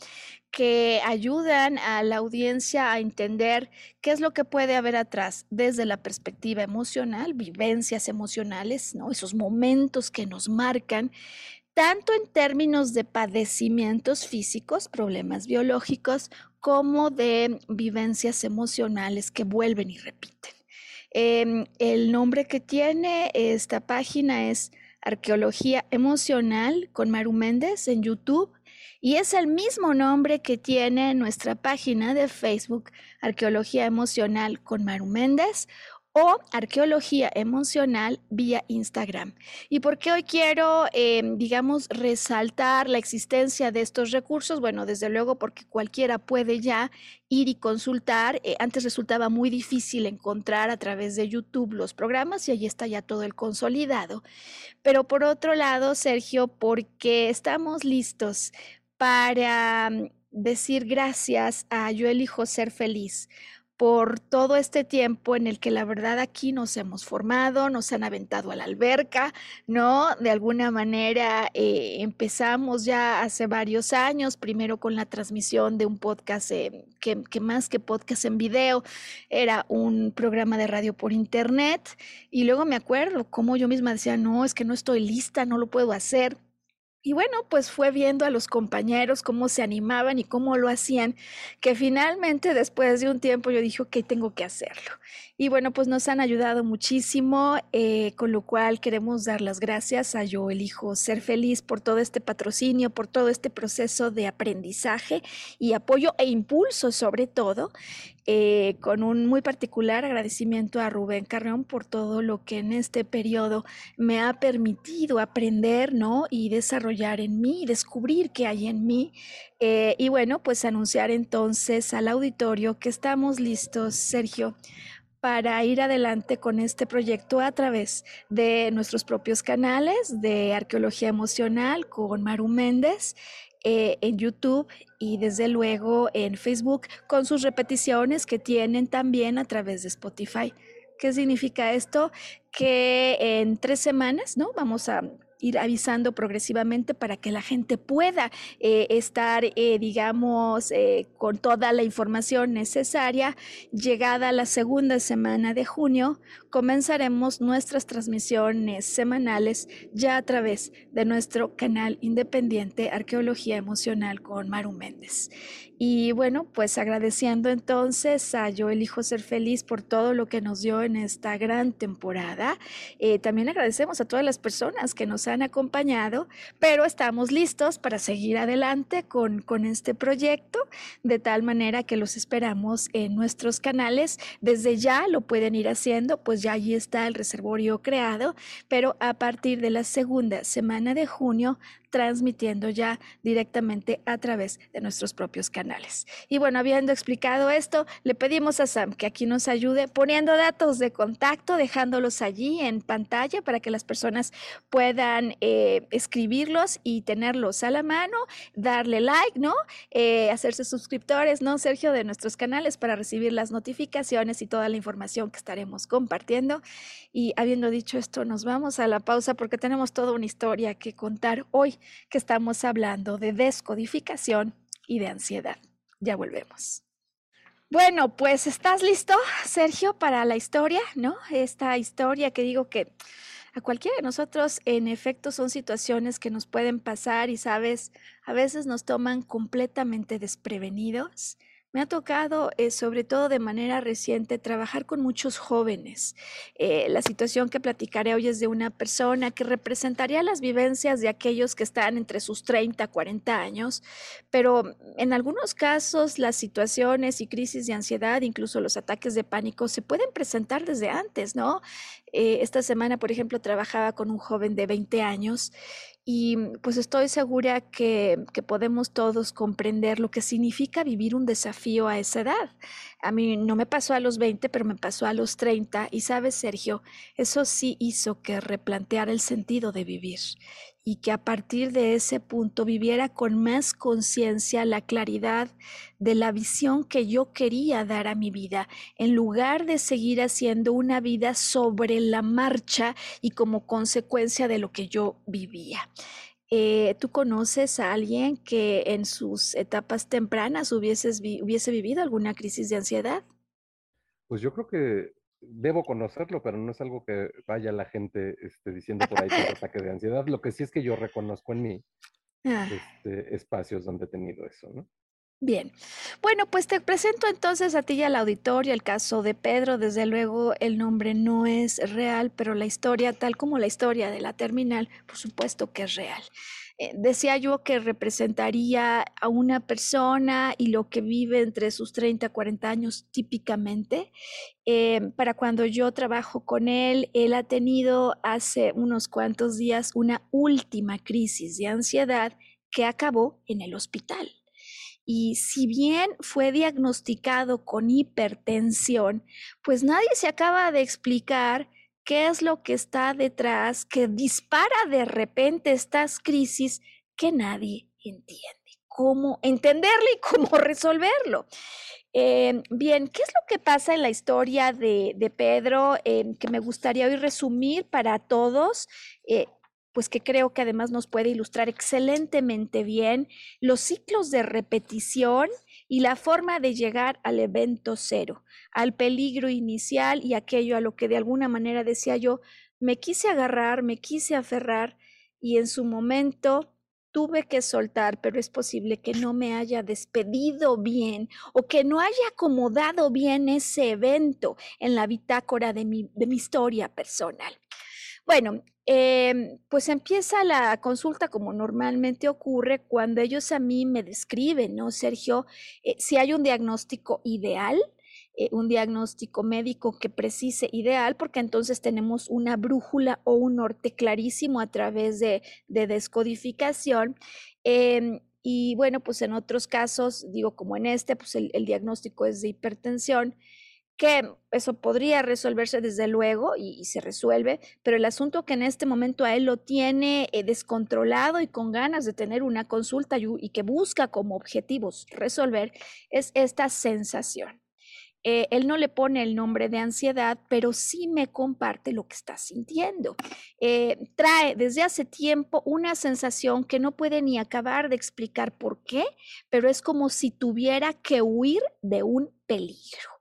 que ayudan a la audiencia a entender qué es lo que puede haber atrás desde la perspectiva emocional, vivencias emocionales, ¿no? esos momentos que nos marcan tanto en términos de padecimientos físicos, problemas biológicos, como de vivencias emocionales que vuelven y repiten. Em, el nombre que tiene esta página es Arqueología Emocional con Maru Méndez en YouTube y es el mismo nombre que tiene nuestra página de Facebook Arqueología Emocional con Maru Méndez o arqueología emocional vía Instagram. ¿Y por qué hoy quiero, em, digamos, resaltar la existencia de estos recursos? Bueno, desde luego porque cualquiera puede ya ir y consultar. Eh, antes resultaba muy difícil encontrar a través de YouTube los programas y ahí está ya todo el consolidado. Pero por otro lado, Sergio, porque estamos listos para mm, decir gracias a Yo elijo ser feliz por todo este tiempo en el que la verdad aquí nos hemos formado, nos han aventado a la alberca, ¿no? De alguna manera eh, empezamos ya hace varios años, primero con la transmisión de un podcast que, que, más que podcast en video, era un programa de radio por internet, y luego me acuerdo cómo yo misma decía, no, es que no estoy lista, no lo puedo hacer y bueno, pues fue viendo a los compañeros cómo se animaban y cómo lo hacían, que finalmente después de un tiempo yo dije, ok, tengo que hacerlo. Y bueno, pues nos han ayudado muchísimo, eh, con lo cual queremos dar las gracias a Yo Elijo Ser Feliz por todo este patrocinio, por todo este proceso de aprendizaje y apoyo e impulso sobre todo. Eh, con un muy particular agradecimiento a Rubén Carreón por todo lo que en este periodo me ha permitido aprender, ¿no? Y desarrollar en mí, descubrir qué hay en mí. Eh, y bueno, pues anunciar entonces al auditorio que estamos listos, Sergio, para ir adelante con este proyecto a través de nuestros propios canales de arqueología emocional con Maru Méndez eh, en YouTube y desde luego en Facebook con sus repeticiones que tienen también a través de Spotify. ¿Qué significa esto? Que en tres semanas, ¿no? Vamos a ir avisando progresivamente para que la gente pueda eh, estar, eh, digamos, eh, con toda la información necesaria. Llegada la segunda semana de junio, comenzaremos nuestras transmisiones semanales ya a través de nuestro canal independiente Arqueología Emocional con Maru Méndez. Y bueno, pues agradeciendo entonces a Yo Elijo Ser Feliz por todo lo que nos dio en esta gran temporada. Eh, también agradecemos a todas las personas que nos han acompañado, pero estamos listos para seguir adelante con, con este proyecto, de tal manera que los esperamos en nuestros canales. Desde ya lo pueden ir haciendo, pues ya allí está el reservorio creado, pero a partir de la segunda semana de junio transmitiendo ya directamente a través de nuestros propios canales. Y bueno, habiendo explicado esto, le pedimos a Sam que aquí nos ayude poniendo datos de contacto, dejándolos allí en pantalla para que las personas puedan eh, escribirlos y tenerlos a la mano, darle like, ¿no? Eh, hacerse suscriptores, ¿no, Sergio, de nuestros canales para recibir las notificaciones y toda la información que estaremos compartiendo. Y habiendo dicho esto, nos vamos a la pausa porque tenemos toda una historia que contar hoy que estamos hablando de descodificación y de ansiedad. Ya volvemos. Bueno, pues estás listo, Sergio, para la historia, ¿no? Esta historia que digo que a cualquiera de nosotros, en efecto, son situaciones que nos pueden pasar y, sabes, a veces nos toman completamente desprevenidos, Me ha tocado, eh, sobre todo de manera reciente, trabajar con muchos jóvenes. Eh, la situación que platicaré hoy es de una persona que representaría las vivencias de aquellos que están entre sus 30, 40 años, pero en algunos casos las situaciones y crisis de ansiedad, incluso los ataques de pánico, se pueden presentar desde antes, ¿no? Eh, esta semana, por ejemplo, trabajaba con un joven de 20 años y pues estoy segura que, que, podemos todos comprender lo que significa vivir un desafío a esa edad. A mí no me pasó a los 20, pero me pasó a los 30 y sabes, Sergio, eso sí hizo que replanteara el sentido de vivir y que a partir de ese punto viviera con más conciencia la claridad de la visión que yo quería dar a mi vida, en lugar de seguir haciendo una vida sobre la marcha y como consecuencia de lo que yo vivía. Eh, ¿Tú conoces a alguien que en sus etapas tempranas hubieses hubiese vivido alguna crisis de ansiedad? Pues yo creo que debo conocerlo, pero no es algo que vaya la gente este, diciendo por ahí que es (laughs) ataque de ansiedad. Lo que sí es que yo reconozco en mí ah. este, espacios donde he tenido eso, ¿no? Bien, bueno, pues te presento entonces a ti y al auditorio el caso de Pedro. Desde luego el nombre no es real, pero la historia, tal como la historia de la terminal, por supuesto que es real. Eh, decía yo que representaría a una persona y lo que vive entre sus 30 y 40 años típicamente. Eh, para cuando yo trabajo con él, él ha tenido hace unos cuantos días una última crisis de ansiedad que acabó en el hospital. Y si bien fue diagnosticado con hipertensión, pues nadie se acaba de explicar qué es lo que está detrás, que dispara de repente estas crisis que nadie entiende, cómo entenderlo y cómo (laughs) resolverlo. Em, bien, ¿qué es lo que pasa en la historia de, Pedro em, que me gustaría hoy resumir para todos? Eh, pues que creo que además nos puede ilustrar excelentemente bien los ciclos de repetición y la forma de llegar al evento cero, al peligro inicial y aquello a lo que de alguna manera decía yo, me quise agarrar, me quise aferrar y en su momento tuve que soltar, pero es posible que no me haya despedido bien o que no haya acomodado bien ese evento en la bitácora de mi, de mi historia personal. Bueno, Em, pues empieza la consulta como normalmente ocurre cuando ellos a mí me describen, ¿no, Sergio? Eh, si hay un diagnóstico ideal, eh, un diagnóstico médico que precise ideal, porque entonces tenemos una brújula o un norte clarísimo a través de, descodificación. Em, y bueno, pues en otros casos, digo como en este, pues el diagnóstico es de hipertensión que eso podría resolverse desde luego y, se resuelve, pero el asunto que en este momento a él lo tiene eh, descontrolado y con ganas de tener una consulta y, que busca como objetivos resolver es esta sensación. Eh, él no le pone el nombre de ansiedad, pero sí me comparte lo que está sintiendo. Eh, trae desde hace tiempo una sensación que no puede ni acabar de explicar por qué, pero es como si tuviera que huir de un peligro.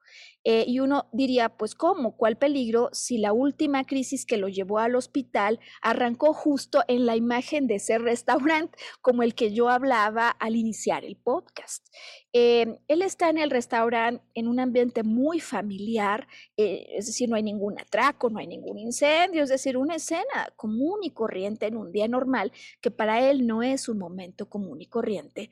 Eh, y uno diría, pues ¿cómo? ¿Cuál peligro si la última crisis que lo llevó al hospital arrancó justo en la imagen de ese restaurante como el que yo hablaba al iniciar el podcast? Eh, él está en el restaurante en un ambiente muy familiar, eh, es decir, no hay ningún atraco, no hay ningún incendio, es decir, una escena común y corriente en un día normal, que para él no es un momento común y corriente.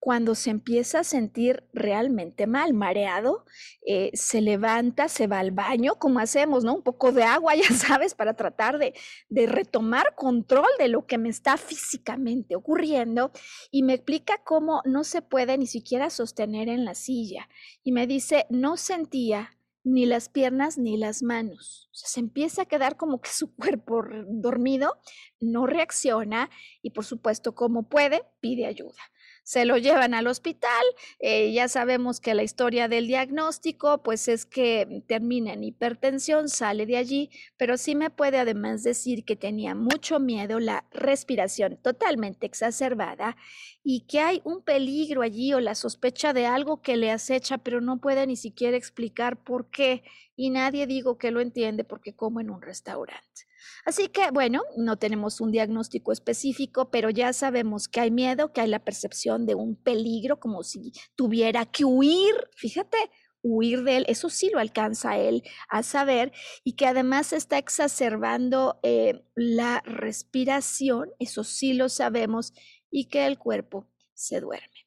Cuando se empieza a sentir realmente mal, mareado, eh, se levanta, se va al baño, como hacemos, ¿no? Un poco de agua, (laughs) ya sabes, para tratar de, de retomar control de lo que me está físicamente ocurriendo y me explica cómo no se puede ni siquiera sostener en la silla y me dice, no sentía ni las piernas ni las manos. se empieza a quedar como que su (laughs) cuerpo dormido, no reacciona y por supuesto, como puede, pide ayuda se lo llevan al hospital. Eh, ya sabemos que la historia del diagnóstico, pues es que termina en hipertensión, sale de allí, pero sí me puede además decir que tenía mucho miedo, la respiración totalmente exacerbada y que hay un peligro allí o la sospecha de algo que le acecha, pero no puede ni siquiera explicar por qué. Y nadie digo que lo entiende porque como en un restaurante. Así que, bueno, no tenemos un diagnóstico específico, pero ya sabemos que hay miedo, que hay la percepción de un peligro, como si tuviera que huir, fíjate, huir de él, eso sí lo alcanza él a saber, y que además está exacerbando eh, la respiración, eso sí lo sabemos, y que el cuerpo se duerme.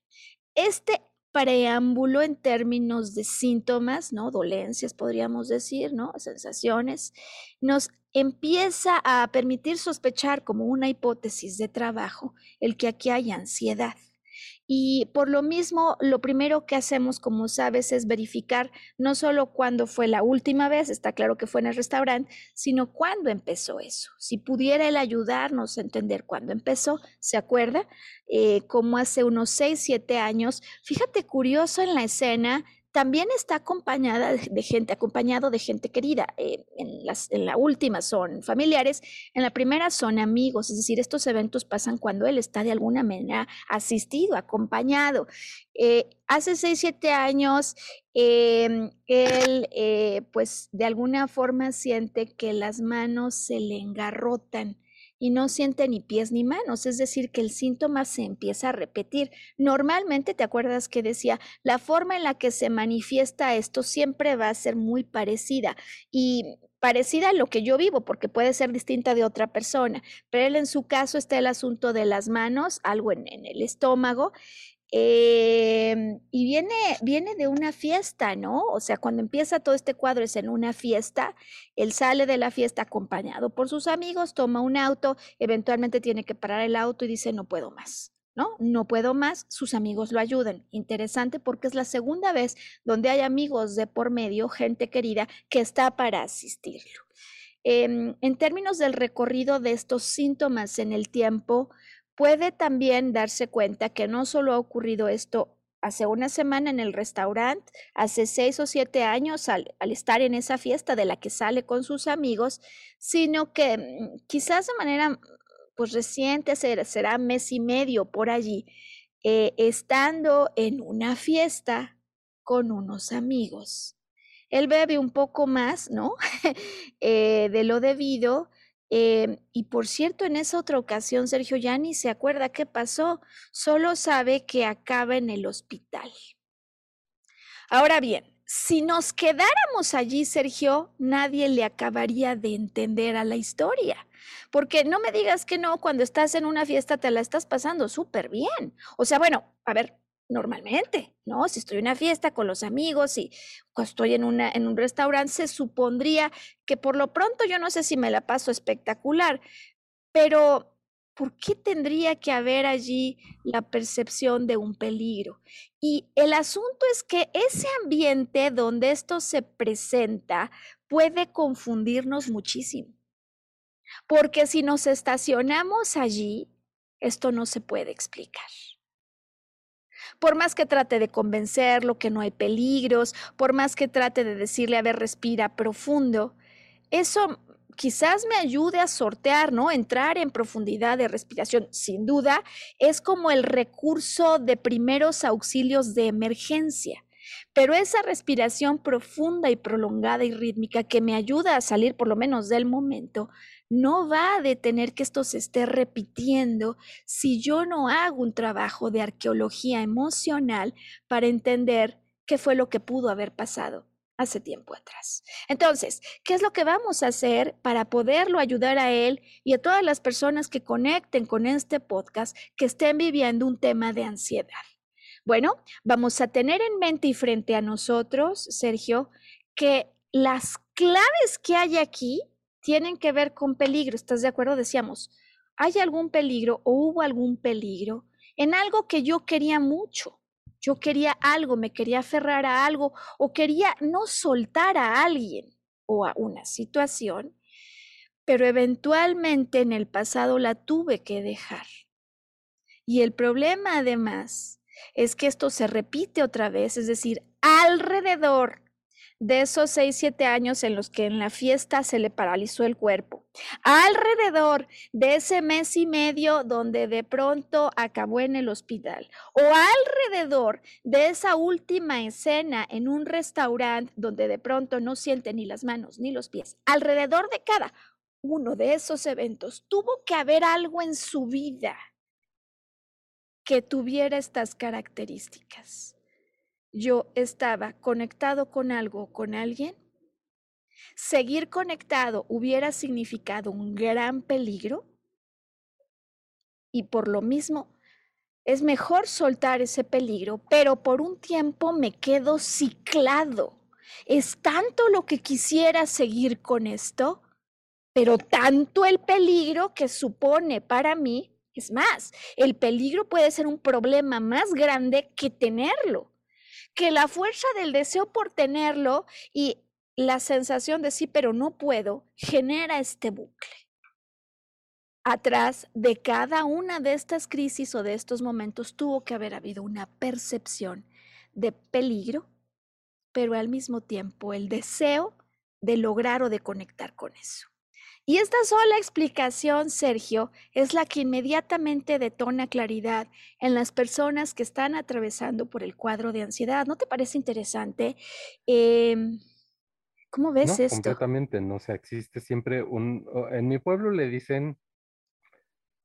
Este preámbulo en términos de síntomas, ¿no? Dolencias, podríamos decir, ¿no? Sensaciones, nos empieza a permitir sospechar como una hipótesis de trabajo el que aquí hay ansiedad. Y por lo mismo, lo primero que hacemos, como sabes, es verificar no solo cuándo fue la última vez, está claro que fue en el restaurante, sino cuándo empezó eso. Si pudiera él ayudarnos a entender cuándo empezó, ¿se acuerda? Eh, como hace unos 6, 7 años. Fíjate, curioso en la escena, también está acompañada de gente, acompañado de gente querida. Eh, en, las, en la última son familiares, en la primera son amigos, es decir, estos eventos pasan cuando él está de alguna manera asistido, acompañado. Eh, hace seis, siete años, em, él eh, pues de alguna forma siente que las manos se le engarrotan y no siente ni pies ni manos, es decir, que el síntoma se empieza a repetir. Normalmente, ¿te acuerdas que decía? La forma en la que se manifiesta esto siempre va a ser muy parecida y parecida a lo que yo vivo, porque puede ser distinta de otra persona, pero él en su caso está el asunto de las manos, algo en, en el estómago, Em, y viene, viene de una fiesta, ¿no? O sea, cuando empieza todo este cuadro es en una fiesta, él sale de la fiesta acompañado por sus amigos, toma un auto, eventualmente tiene que parar el auto y dice, no puedo más. ¿no? No puedo más, sus amigos lo ayudan. Interesante porque es la segunda vez donde hay amigos de por medio, gente querida, que está para asistirlo. Em, en términos del recorrido de estos síntomas en el tiempo, puede también darse cuenta que no solo ha ocurrido esto hace una semana en el restaurante, hace seis o siete años al, estar en esa fiesta de la que sale con sus amigos, sino que mm, quizás de manera pues reciente, será, mes y medio por allí, eh, estando en una fiesta con unos amigos. Él bebe un poco más, ¿no? (laughs) Eh, de lo debido, Em, y por cierto, en esa otra ocasión, Sergio ya ni se acuerda qué pasó, solo sabe que acaba en el hospital. Ahora bien, si nos quedáramos allí, Sergio, nadie le acabaría de entender a la historia. Porque no me digas que no, cuando estás en una fiesta te la estás pasando súper bien. O sea, bueno, a ver, normalmente, ¿no? Si estoy en una fiesta con los amigos y estoy en, una, en un restaurante, se supondría que por lo pronto yo no sé si me la paso espectacular, pero ¿por qué tendría que haber allí la percepción de un peligro? Y el asunto es que ese ambiente donde esto se presenta puede confundirnos muchísimo. Porque si nos estacionamos allí, esto no se puede explicar por más que trate de convencerlo que no hay peligros, por más que trate de decirle, a ver, respira profundo, eso quizás me ayude a sortear, ¿no? Entrar en profundidad de respiración, sin duda, es como el recurso de primeros auxilios de emergencia. Pero esa respiración profunda y prolongada y rítmica que me ayuda a salir por lo menos del momento, no va a detener que esto se esté repitiendo si yo no hago un trabajo de arqueología emocional para entender qué fue lo que pudo haber pasado hace tiempo atrás. Entonces, ¿qué es lo que vamos a hacer para poderlo ayudar a él y a todas las personas que conecten con este podcast que estén viviendo un tema de ansiedad? Bueno, vamos a tener en mente y frente a nosotros, Sergio, que las claves que hay aquí tienen que ver con peligro. ¿Estás de acuerdo? Decíamos, ¿hay algún peligro o hubo algún peligro en algo que yo quería mucho? Yo quería algo, me quería aferrar a algo o quería no soltar a alguien o a una situación, pero eventualmente en el pasado la tuve que dejar. Y el problema además es que esto se repite otra vez, es decir, alrededor de esos seis, siete años en los que en la fiesta se le paralizó el cuerpo. Alrededor de ese mes y medio donde de pronto acabó en el hospital. O alrededor de esa última escena en un restaurante donde de pronto no siente ni las manos ni los pies. Alrededor de cada uno de esos eventos, tuvo que haber algo en su vida que tuviera estas características. Yo estaba conectado con algo, con alguien. Seguir conectado hubiera significado un gran peligro y por lo mismo es mejor soltar ese peligro, pero por un tiempo me quedo ciclado. Es tanto lo que quisiera seguir con esto, pero tanto el peligro que supone para mí. Es más, el peligro puede ser un problema más grande que tenerlo, que la fuerza del deseo por tenerlo y la sensación de sí, pero no puedo, genera este bucle atrás de cada una de estas crisis o de estos momentos tuvo que haber habido una percepción de peligro, pero al mismo tiempo el deseo de lograr o de conectar con eso. Y esta sola explicación, Sergio, es la que inmediatamente detona claridad en las personas que están atravesando por el cuadro de ansiedad. ¿No te parece interesante? Em, ¿Cómo ves no, esto? Completamente, no, o sea, existe siempre un, en mi pueblo le dicen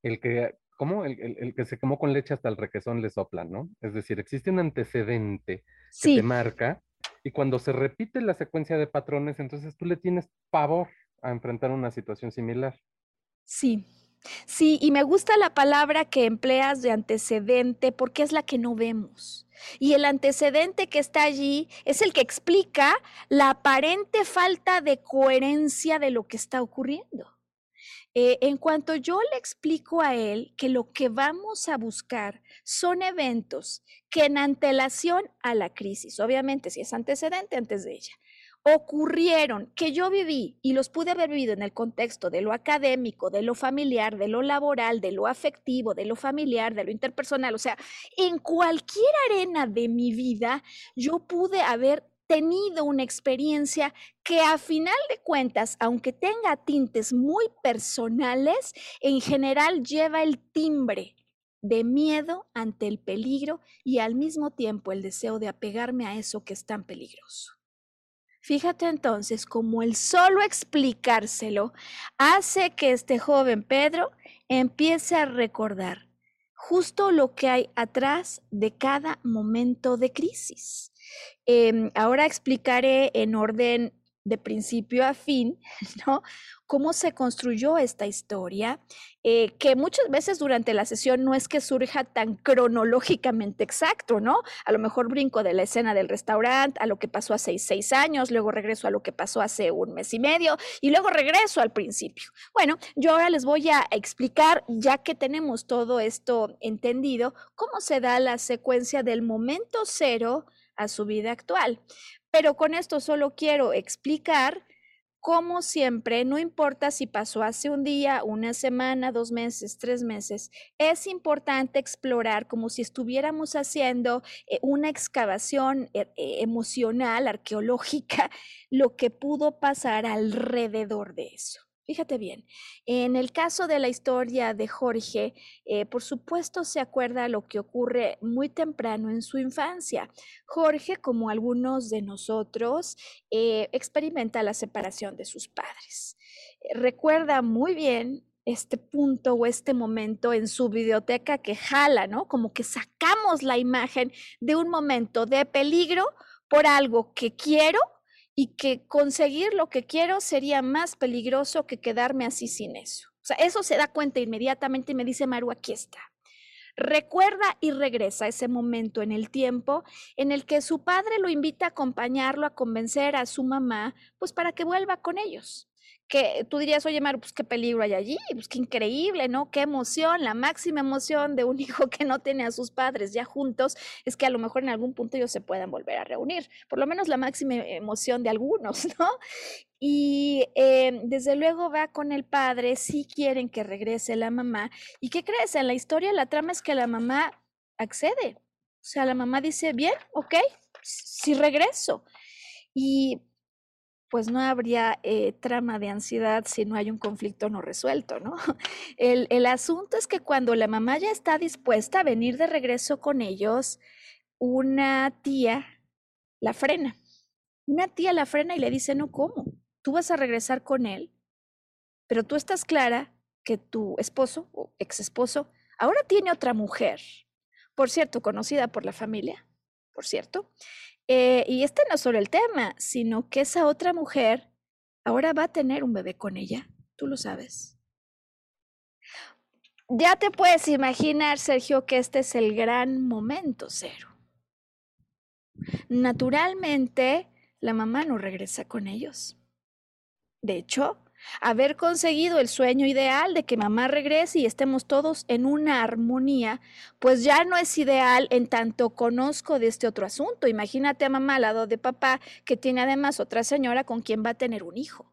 el que, ¿cómo? El, que se quemó con leche hasta el requesón le soplan, ¿no? Es decir, existe un antecedente que te marca y cuando se repite la secuencia de patrones, entonces tú le tienes pavor a enfrentar una situación similar. Sí, sí, y me gusta la palabra que empleas de antecedente porque es la que no vemos. Y el antecedente que está allí es el que explica la aparente falta de coherencia de lo que está ocurriendo. Eh, en cuanto yo le explico a él que lo que vamos a buscar son eventos que en antelación a la crisis, obviamente si es antecedente antes de ella, ocurrieron, que yo viví y los pude haber vivido en el contexto de lo académico, de lo familiar, de lo laboral, de lo afectivo, de lo familiar, de lo interpersonal, o sea, en cualquier arena de mi vida, yo pude haber tenido una experiencia que a final de cuentas, aunque tenga tintes muy personales, en general lleva el timbre de miedo ante el peligro y al mismo tiempo el deseo de apegarme a eso que es tan peligroso. Fíjate entonces cómo el solo explicárselo hace que este joven Pedro empiece a recordar justo lo que hay atrás de cada momento de crisis. Em, ahora explicaré en orden de principio a fin, (laughs) ¿no? Cómo se construyó esta historia, eh, que muchas veces durante la sesión no es que surja tan cronológicamente exacto, ¿no? A lo mejor brinco de la escena del restaurante a lo que pasó hace seis años, luego regreso a lo que pasó hace un mes y medio y luego regreso al principio. Bueno, yo ahora les voy a explicar, ya que tenemos todo esto entendido, cómo se da la secuencia del momento cero a su vida actual. Pero con esto solo quiero explicar cómo siempre, no importa si pasó hace un día, una semana, dos meses, tres meses, es importante explorar como si estuviéramos haciendo eh, una excavación eh, eh, emocional, arqueológica, lo que pudo pasar alrededor de eso. Fíjate bien, en el caso de la historia de Jorge, eh, por supuesto se acuerda lo que ocurre muy temprano en su infancia. Jorge, como algunos de nosotros, eh, experimenta la separación de sus padres. Recuerda muy bien este punto o este momento en su biblioteca que jala, ¿no? Como que sacamos la imagen de un momento de peligro por algo que quiero y que conseguir lo que quiero sería más peligroso que quedarme así sin eso. O sea, eso se da cuenta inmediatamente y me dice Maru, aquí está. Recuerda y regresa ese momento en el tiempo en el que su padre lo invita a acompañarlo, a convencer a su mamá, pues para que vuelva con ellos que tú dirías, oye, Maru, pues qué peligro hay allí, pues qué increíble, ¿no? Qué emoción, la máxima emoción de un (laughs) hijo que no tiene a sus padres ya juntos es que a lo mejor en algún punto ellos se puedan volver a reunir, por lo menos la máxima emoción de algunos, (laughs) ¿no? Y eh, desde luego va con el padre, si quieren que regrese la mamá. ¿Y qué crees? En la historia la trama es que la mamá accede. O sea, la mamá dice, bien, ok, sí regreso. Y pues no habría eh, trama de ansiedad si no hay un conflicto no resuelto, ¿no? (laughs) El, el, asunto es que cuando la mamá ya está dispuesta a venir de regreso con ellos, una tía la frena. Una tía la frena y le dice, no, ¿cómo? ¿Tú vas a regresar con él? pero tú estás clara que tu esposo o ex esposo ahora tiene otra mujer, por cierto, conocida por la familia, por cierto. Eh, y este no es solo el tema, sino que esa otra mujer ahora va a tener un bebé con ella, tú lo sabes. Ya te puedes imaginar, Sergio, que este es el gran momento cero. Naturalmente, la mamá no regresa con ellos. De hecho, haber conseguido el sueño ideal de que mamá regrese y estemos todos en una armonía, pues ya no es ideal en tanto conozco de este otro asunto. Imagínate a mamá al lado de papá que tiene además otra señora con quien va a tener un hijo.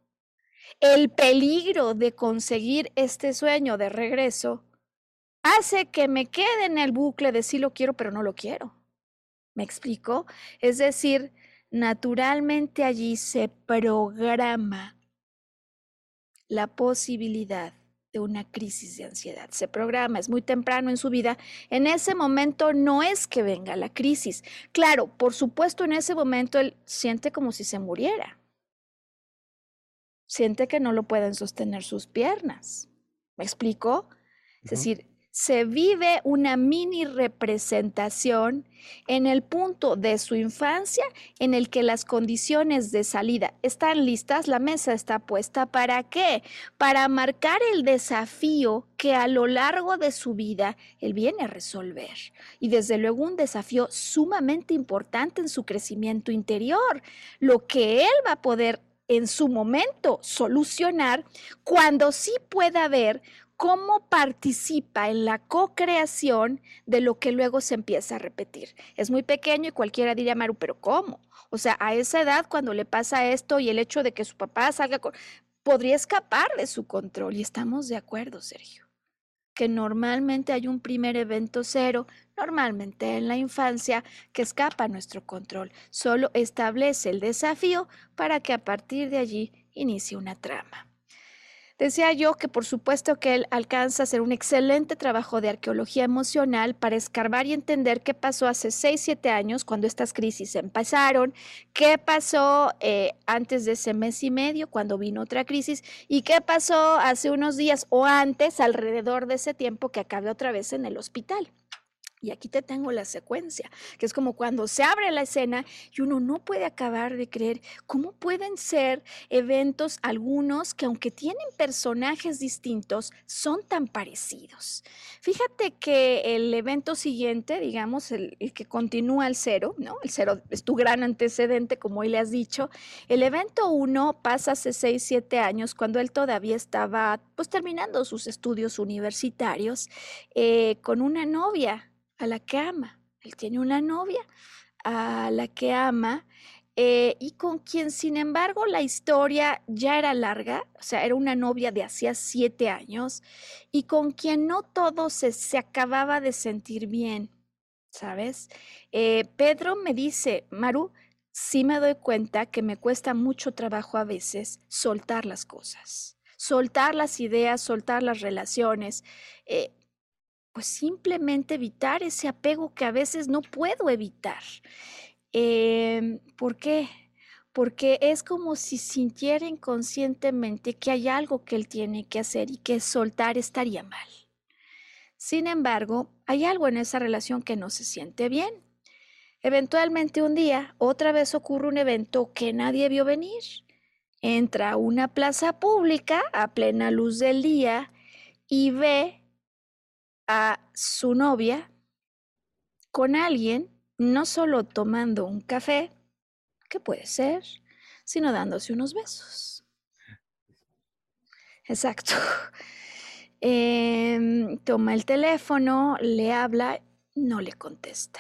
El peligro de conseguir este sueño de regreso hace que me quede en el bucle de sí lo quiero, pero no lo quiero. ¿Me explico? Es decir, naturalmente allí se programa la posibilidad de una crisis de ansiedad. Se programa, es muy temprano en su vida. En ese momento no es que venga la crisis. Claro, por supuesto, en ese momento él siente como si se muriera. Siente que no lo pueden sostener sus piernas. ¿Me explico? Es decir, se vive una mini representación en el punto de su infancia en el que las condiciones de salida están listas, la mesa está puesta. ¿Para qué? Para marcar el desafío que a lo largo de su vida él viene a resolver. Y desde luego un desafío sumamente importante en su crecimiento interior, lo que él va a poder en su momento solucionar cuando sí pueda ver cómo participa en la co-creación de lo que luego se empieza a repetir. Es muy pequeño y cualquiera diría, Maru, pero ¿cómo? O sea, a esa edad, cuando le pasa esto y el hecho de que su papá salga con... podría escapar de su control. Y estamos de acuerdo, Sergio, que normalmente hay un primer evento cero, normalmente en la infancia, que escapa a nuestro control. Solo establece el desafío para que a partir de allí inicie una trama. Decía yo que por supuesto que él alcanza a hacer un excelente trabajo de arqueología emocional para escarbar y entender qué pasó hace 6, 7 años cuando estas crisis empezaron, qué pasó eh, antes de ese mes y medio cuando vino otra crisis y qué pasó hace unos días o antes alrededor de ese tiempo que acabé otra vez en el hospital. Y aquí te tengo la secuencia, que es como cuando se abre la escena y uno no puede acabar de creer cómo pueden ser eventos algunos que aunque tienen personajes distintos, son tan parecidos. Fíjate que el evento siguiente, digamos, el, que continúa el cero, ¿no? El cero es tu gran antecedente, como hoy le has dicho. El evento uno pasa hace seis, siete años, cuando él todavía estaba, pues, terminando sus estudios universitarios, eh, con una novia a la que ama. Él tiene una novia a la que ama eh, y con quien, sin embargo, la historia ya era larga, o sea, era una novia de hacía siete años y con quien no todo se, se acababa de sentir bien, ¿sabes? Eh, Pedro me dice, Maru, sí me doy cuenta que me cuesta mucho trabajo a veces soltar las cosas, soltar las ideas, soltar las relaciones. Eh, pues simplemente evitar ese apego que a veces no puedo evitar. Em, ¿Por qué? Porque es como si sintiera inconscientemente que hay algo que él tiene que hacer y que soltar estaría mal. Sin embargo, hay algo en esa relación que no se siente bien. Eventualmente un día, otra vez ocurre un evento que nadie vio venir. Entra a una plaza pública a plena luz del día y ve a su novia con alguien, no solo tomando un café, que puede ser, sino dándose unos besos. Exacto. (laughs) Em, toma el teléfono, le habla, no le contesta.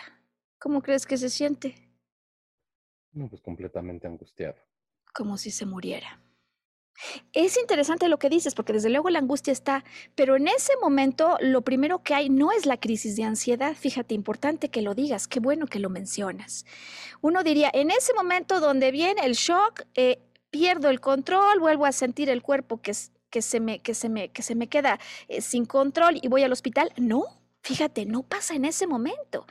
¿Cómo crees que se siente? No, pues completamente angustiado. Como si se muriera. Es interesante lo que dices, porque desde luego la angustia está, pero en ese momento lo primero que hay no es la crisis de ansiedad. Fíjate, importante que lo digas, qué bueno que lo mencionas. Uno diría, en ese momento donde viene el shock, eh, pierdo el control, vuelvo a sentir el cuerpo que, que, se, me, que, se, me, que se me queda eh, sin control y voy al hospital. No, Fíjate, no pasa en ese momento.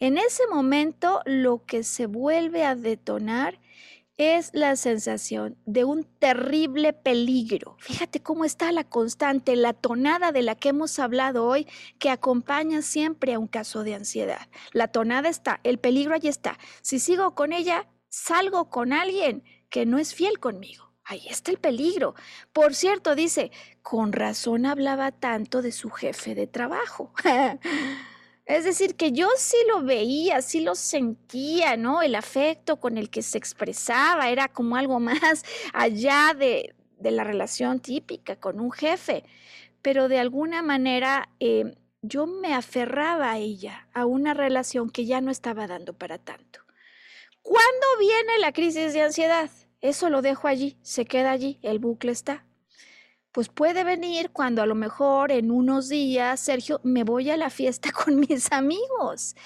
En ese momento lo que se vuelve a detonar es la sensación de un terrible peligro. Fíjate cómo está la constante, la tonada de la que hemos hablado hoy, que acompaña siempre a un caso de ansiedad. La tonada está, el peligro allí está. Si sigo con ella, salgo con alguien que no es fiel conmigo. Ahí está el peligro. Por cierto, dice, con razón hablaba tanto de su jefe de trabajo. (laughs) Es decir, que yo sí lo veía, sí lo sentía, ¿no? El afecto con el que se expresaba era como algo (laughs) más allá de, la relación típica con un jefe. Pero de alguna manera eh, yo me aferraba a ella, a una relación que ya no estaba dando para tanto. ¿Cuándo viene la crisis de ansiedad? Eso lo dejo allí, se queda allí, el bucle está pues puede venir cuando a lo mejor en unos días, Sergio, me voy a la fiesta (laughs) con mis amigos.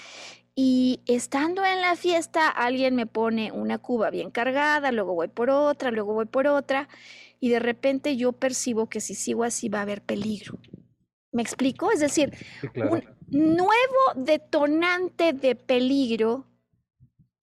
Y estando en la fiesta, alguien me pone una cuba bien cargada, luego voy por otra, luego voy por otra, y de repente yo percibo que si sigo así va a haber peligro. ¿Me explico? Es decir, un nuevo detonante de peligro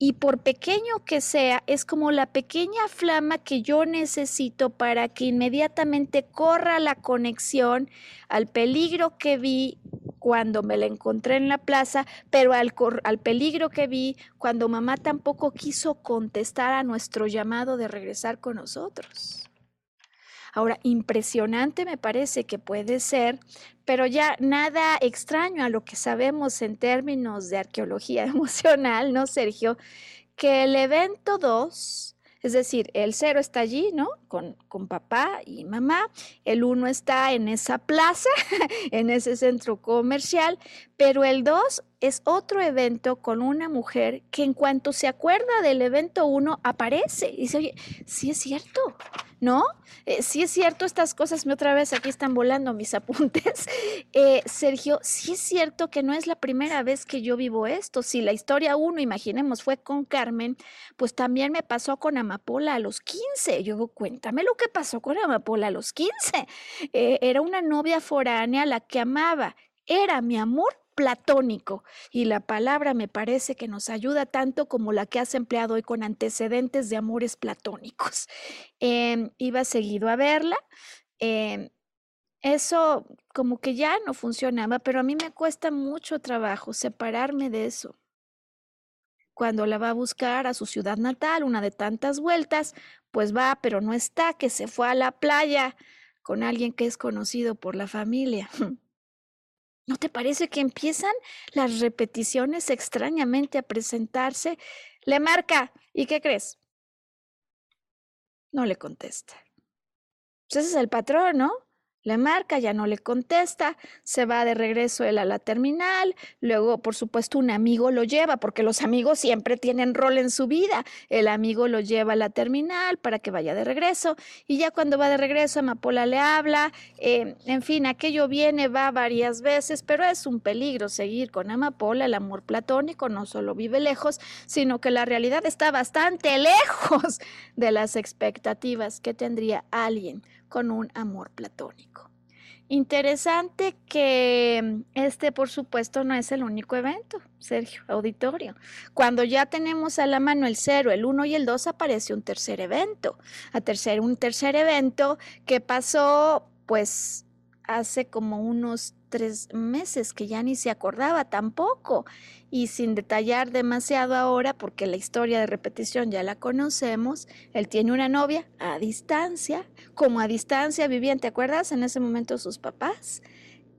y por pequeño que sea, es como la pequeña flama que yo necesito para que inmediatamente corra la conexión al peligro que vi cuando me la encontré en la plaza, pero al, al peligro que vi cuando mamá tampoco quiso contestar a nuestro llamado de regresar con nosotros. Ahora, impresionante me parece que puede ser, pero ya nada extraño a lo que sabemos en términos de arqueología (laughs) emocional, ¿no, Sergio? Que el evento 2, es decir, el cero está allí, ¿no? Con, con papá y mamá, el uno está en esa plaza, (laughs) en ese centro comercial, pero el 2 es otro evento con una mujer que en cuanto se acuerda del evento 1 aparece y dice, oye, sí es cierto, ¿no? Eh, sí es cierto, estas cosas, me otra vez aquí están volando mis (laughs) apuntes. Eh, Sergio, sí es cierto que no es la primera vez que yo vivo esto. Si la historia uno, imaginemos, fue con Carmen, pues también me pasó con Amapola a los 15. Yo cuéntame lo que pasó con Amapola a los 15. Eh, era una novia foránea la que amaba. Era mi amor platónico. Y la palabra me parece que nos ayuda tanto como la que has empleado hoy con antecedentes de amores platónicos. (laughs) Em, iba seguido a verla. Em, eso como que ya no funcionaba, pero a mí me cuesta mucho trabajo separarme de eso. Cuando la va a buscar a su ciudad natal, una de tantas vueltas, pues va, pero no está, que se fue a la playa con alguien que es conocido por la familia. (laughs) ¿No te parece que empiezan las repeticiones extrañamente a presentarse? Le marca. ¿Y qué crees? No le contesta. Pues ese es el patrón, ¿no? Le marca, ya no le contesta, se va de regreso él a la terminal, luego por supuesto un amigo lo lleva, porque los amigos siempre tienen rol en su vida, el amigo lo lleva a la terminal para que vaya de regreso y ya cuando va de regreso Amapola le habla, eh, en fin, aquello viene, va varias veces, pero es un peligro seguir con Amapola, el amor platónico no solo vive lejos, sino que la realidad está bastante (laughs) lejos de las expectativas que tendría alguien con un amor platónico. Interesante que este, por supuesto, no es el único evento, Sergio, auditorio. Cuando ya tenemos a la mano el 0, el 1 y el 2, aparece un tercer evento. A tercer, un tercer evento que pasó, pues, hace como unos tres meses que ya ni se acordaba tampoco. Y sin detallar demasiado ahora, porque la historia de repetición ya la conocemos, él tiene una novia a distancia, como a distancia vivían, ¿te acuerdas? En ese momento sus papás.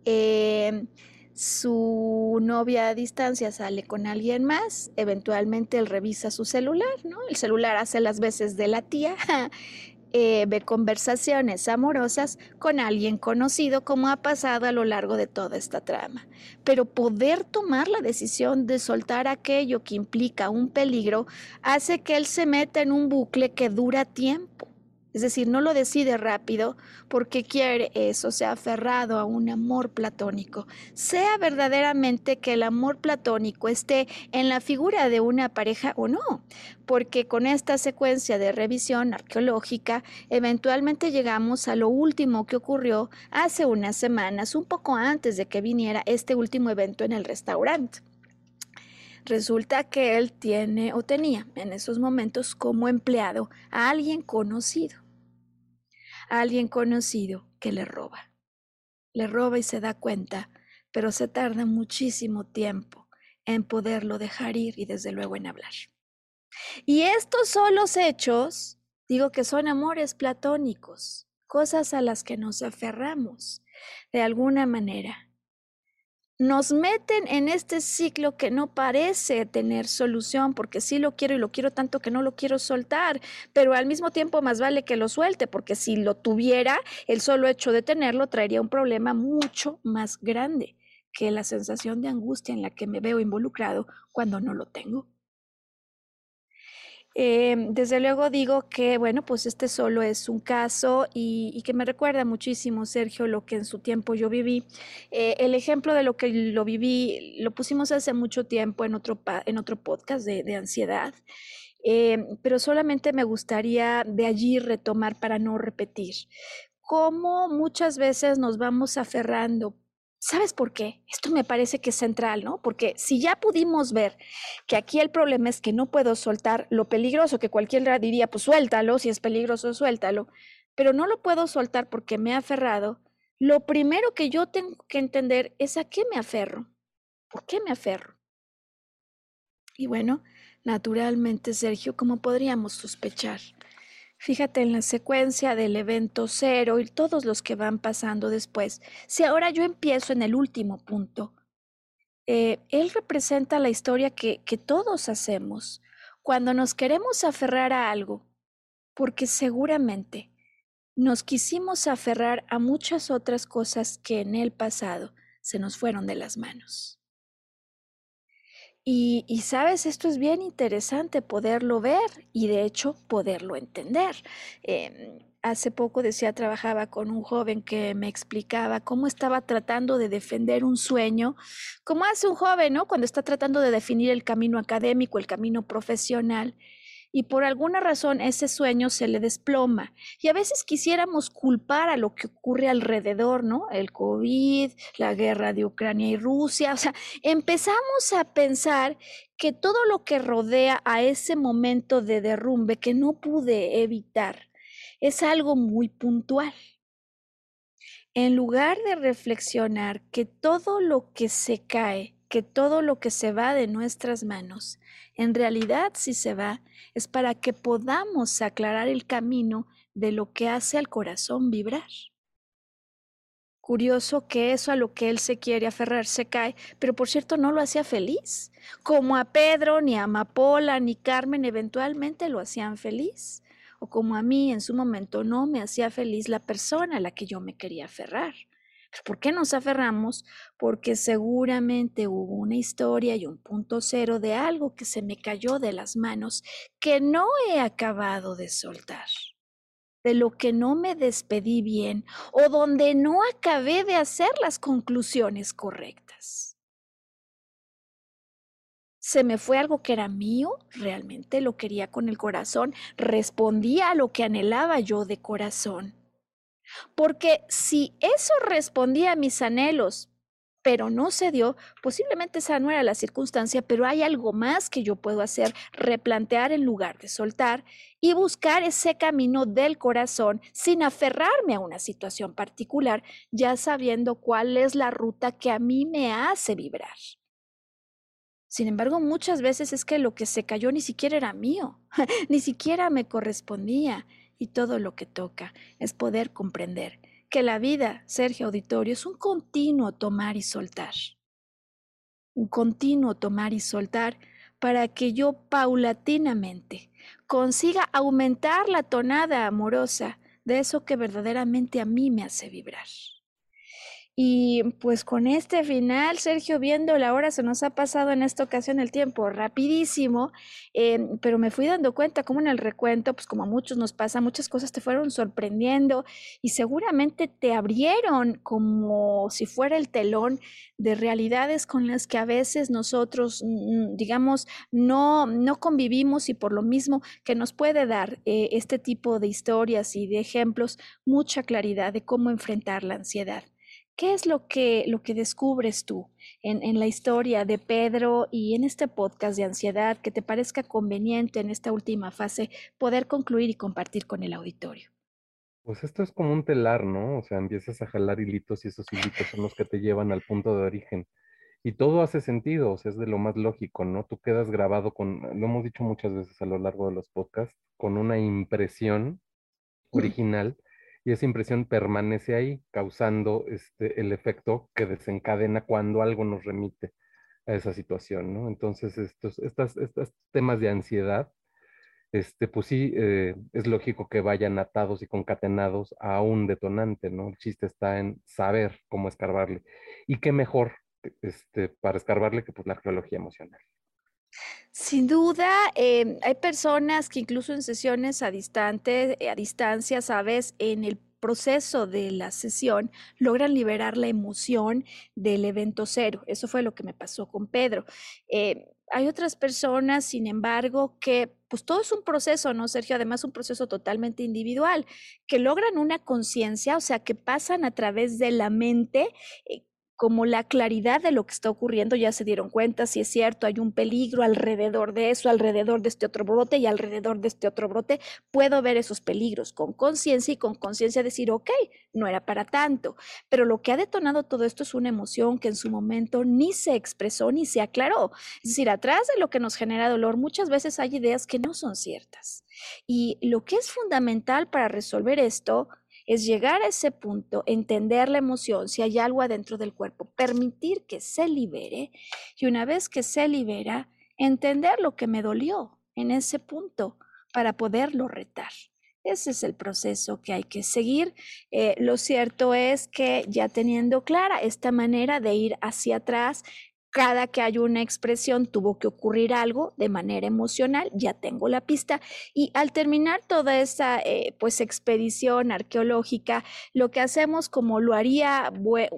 Em, su novia a distancia sale con alguien más, eventualmente él revisa su celular, ¿no? El celular hace las veces de la tía (laughs) eh, ve conversaciones amorosas con alguien conocido como ha pasado a lo largo de toda esta trama. Pero poder tomar la decisión de soltar aquello que implica un peligro hace que él se meta en un bucle que dura tiempo. Es decir, no lo decide rápido porque quiere eso, se ha aferrado a un amor platónico. Sea verdaderamente que el amor platónico esté en la figura de una pareja o no, porque con esta secuencia de revisión arqueológica, eventualmente llegamos a lo último que ocurrió hace unas semanas, un poco antes de que viniera este último evento en el restaurante. Resulta que él tiene o tenía en esos momentos como empleado a alguien conocido, alguien conocido que le roba. Le roba y se da cuenta, pero se tarda muchísimo tiempo en poderlo dejar ir y desde luego en hablar. Y estos son los hechos, digo que son amores platónicos, cosas a las que nos aferramos de alguna manera nos meten en este ciclo que no parece tener solución, porque sí lo quiero y lo quiero tanto que no lo quiero soltar, pero al mismo tiempo más vale que lo suelte, porque si lo tuviera, el solo hecho de tenerlo traería un problema mucho más grande que la sensación de angustia en la que me veo involucrado cuando no lo tengo. Em, desde luego digo que, bueno, pues este solo es un caso y, que me recuerda muchísimo, Sergio, lo que en su tiempo yo viví. Eh, el ejemplo de lo que lo viví lo pusimos hace mucho tiempo en otro, en otro podcast de, ansiedad, em, pero solamente me gustaría de allí retomar para no repetir cómo muchas veces nos vamos aferrando ¿Sabes por qué? Esto me parece que es central, ¿no? Porque si ya pudimos ver que aquí el problema es que no puedo soltar lo peligroso, que cualquiera diría, pues suéltalo, si es peligroso, suéltalo, pero no lo puedo soltar porque me he aferrado, lo primero que yo tengo que entender es a qué me aferro, por qué me aferro. Y bueno, naturalmente, Sergio, como podríamos sospechar, Fíjate en la secuencia del evento cero y todos los que van pasando después. Si ahora yo empiezo en el último punto, eh, él representa la historia que, que todos hacemos cuando nos queremos aferrar a algo, porque seguramente nos quisimos aferrar a muchas otras cosas que en el pasado se nos fueron de las manos. Y, sabes, esto es bien interesante poderlo ver y de hecho poderlo entender. Em, hace poco decía, trabajaba con un joven que me explicaba cómo estaba tratando de defender un sueño, como hace un joven, ¿no? Cuando está tratando de definir el camino académico, el camino profesional y por alguna razón ese sueño se le desploma. Y a veces quisiéramos culpar a lo que ocurre alrededor, ¿no? El COVID, la guerra de Ucrania y Rusia, o sea, empezamos a pensar que todo lo que rodea a ese momento de derrumbe que no pude evitar es algo muy puntual. En lugar de reflexionar que todo lo que se cae, que todo lo que se va de nuestras manos, en realidad si se va, es para que podamos aclarar el camino de lo que hace al corazón vibrar. Curioso que eso a lo que él se quiere aferrar se cae, pero por cierto no lo hacía feliz, como a Pedro, ni a Amapola, ni Carmen eventualmente lo hacían feliz, o como a mí en su momento no me hacía feliz la persona a la que yo me quería aferrar. ¿Por qué nos aferramos? Porque seguramente hubo una historia y un punto cero de algo que se me cayó de las manos que no he acabado de soltar, de lo que no me despedí bien o donde no acabé de hacer las conclusiones correctas. Se me fue algo que era mío, realmente lo quería con el corazón, respondía a lo que anhelaba yo de corazón porque si eso respondía a mis anhelos, pero no se dio, posiblemente esa no era la circunstancia, pero hay algo más que yo puedo hacer, replantear en lugar de soltar y buscar ese camino del corazón sin aferrarme a una situación particular, ya sabiendo cuál es la ruta que a mí me hace vibrar. Sin embargo, muchas veces es que lo que se cayó ni siquiera era mío, (laughs) ni siquiera me correspondía y todo lo que toca es poder comprender que la vida, Sergio Auditorio, es un continuo tomar y soltar. Un continuo tomar y soltar para que yo paulatinamente consiga aumentar la tonada amorosa de eso que verdaderamente a mí me hace vibrar. Y pues con este final, Sergio, viendo la hora, se nos ha pasado en esta ocasión el tiempo rapidísimo, em, pero me fui dando cuenta como en el recuento, pues como a muchos nos pasa, muchas cosas te fueron sorprendiendo y seguramente te abrieron como si fuera el telón de realidades con las que a veces nosotros, mm, digamos, no, no convivimos y por lo mismo que nos puede dar eh, este tipo de historias y de ejemplos mucha claridad de cómo enfrentar la ansiedad ¿Qué es lo que, lo que descubres tú en, en, la historia de Pedro y en este podcast de ansiedad que te parezca conveniente en esta última fase poder concluir y compartir con el auditorio? Pues esto es como un telar, ¿no? O sea, empiezas a jalar hilitos y esos hilitos son los que te llevan al punto de origen. Y todo hace sentido, o sea, es de lo más lógico, ¿no? Tú quedas grabado con, lo hemos dicho muchas veces a lo largo de los podcasts, con una impresión original y esa impresión permanece ahí, causando este, el efecto que desencadena cuando algo nos remite a esa situación, ¿no? Entonces, estos, estas, estos temas de ansiedad, este, pues sí, eh, es lógico que vayan atados y concatenados a un detonante, ¿no? El chiste está en saber cómo escarbarle. Y qué mejor este, para escarbarle que pues la arqueología emocional. Sin duda, eh, hay personas que incluso en sesiones a, distante, a distancia, sabes, en el proceso de la sesión logran liberar la emoción del evento cero. Eso fue lo que me pasó con Pedro. Eh, hay otras personas, sin embargo, que pues todo es un proceso, ¿no, Sergio? Además, un proceso totalmente individual, que logran una conciencia, o sea, que pasan a través de la mente. Eh, como la claridad de lo que está ocurriendo, ya se dieron cuenta, si es cierto, hay un peligro alrededor de eso, alrededor de este otro brote y alrededor de este otro brote, puedo ver esos peligros con conciencia y con conciencia decir, ok, no era para tanto. Pero lo que ha detonado todo esto es una emoción que en su momento ni se expresó ni se aclaró. Es decir, atrás de lo que nos genera dolor, muchas veces hay ideas que no son ciertas. Y lo que es fundamental para resolver esto es llegar a ese punto, entender la emoción, si hay algo adentro del cuerpo, permitir que se libere y una vez que se libera, entender lo que me dolió en ese punto para poderlo retar. Ese es el proceso que hay que seguir. Eh, lo cierto es que ya teniendo clara esta manera de ir hacia atrás, cada que hay una expresión tuvo que ocurrir algo de manera emocional, ya tengo la pista. Y al terminar toda esa eh, pues expedición arqueológica, lo que hacemos como lo haría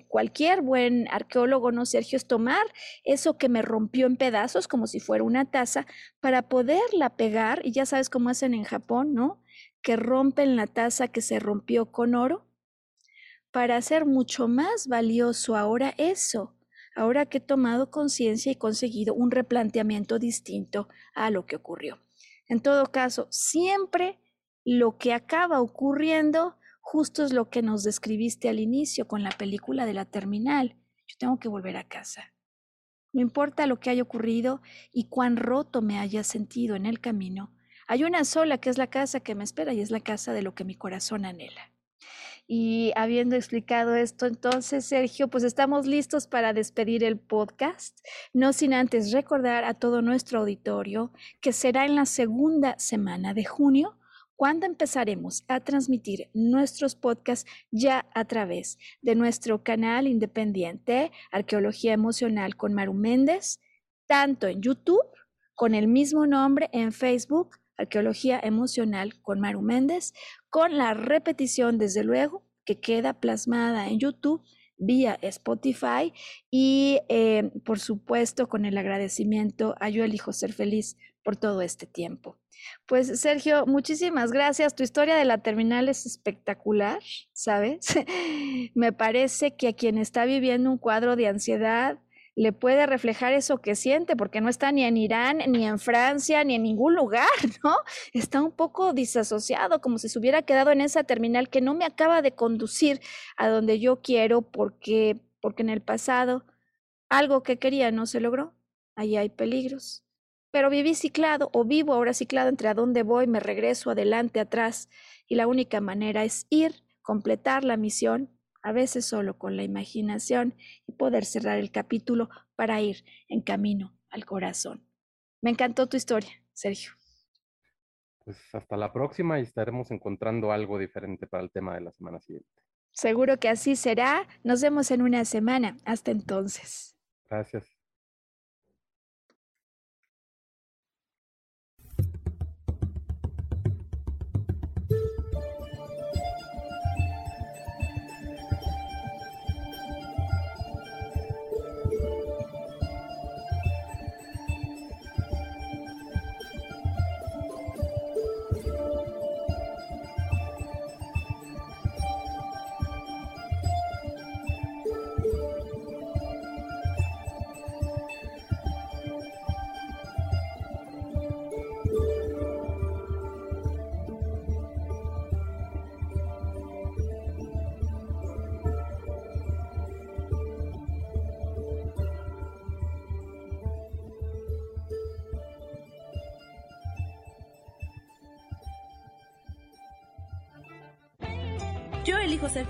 cualquier buen arqueólogo, ¿no, Sergio? Es tomar eso que me rompió en pedazos como si fuera una taza para poderla pegar, y ya sabes cómo hacen en Japón, ¿no? Que rompen la taza que se rompió con oro para hacer mucho más valioso ahora eso ahora que he tomado conciencia y conseguido un replanteamiento distinto a lo que ocurrió. En todo caso, siempre lo que acaba ocurriendo justo es lo que nos describiste al inicio con la película de la terminal. Yo tengo que volver a casa. No importa lo que haya ocurrido y cuán roto me haya sentido en el camino, hay una sola que es la casa que me espera y es la casa de lo que mi corazón anhela. Y habiendo explicado esto, entonces, Sergio, pues estamos listos para despedir el podcast, no sin antes recordar a todo nuestro auditorio que será en la segunda semana de junio cuando empezaremos a transmitir nuestros podcasts ya a través de nuestro canal independiente Arqueología Emocional con Maru Méndez, tanto en YouTube con el mismo nombre en Facebook Arqueología Emocional con Maru Méndez, con la repetición, desde luego, que queda plasmada en YouTube vía Spotify y, eh, por supuesto, con el agradecimiento a Yo elijo ser feliz por todo este tiempo. Pues Sergio, muchísimas gracias. Tu historia de la terminal es espectacular, ¿sabes? (laughs) Me parece que a quien está viviendo un cuadro de ansiedad, le puede reflejar eso que siente, porque no está ni en Irán, ni en Francia, ni en ningún lugar, (laughs) ¿no? Está un poco disasociado, como si se hubiera quedado en esa terminal que no me acaba de conducir a donde yo quiero, porque, porque en el pasado algo que quería no se logró. Ahí hay peligros. Pero viví ciclado o vivo ahora ciclado entre a dónde voy, me regreso adelante, atrás, y la única manera es ir, completar la misión a veces solo con la imaginación y poder cerrar el capítulo para ir en camino al corazón. Me encantó tu historia, Sergio. Pues hasta la próxima y estaremos encontrando algo diferente para el tema de la semana siguiente. Seguro que así será. Nos vemos en una semana. Hasta entonces. Gracias.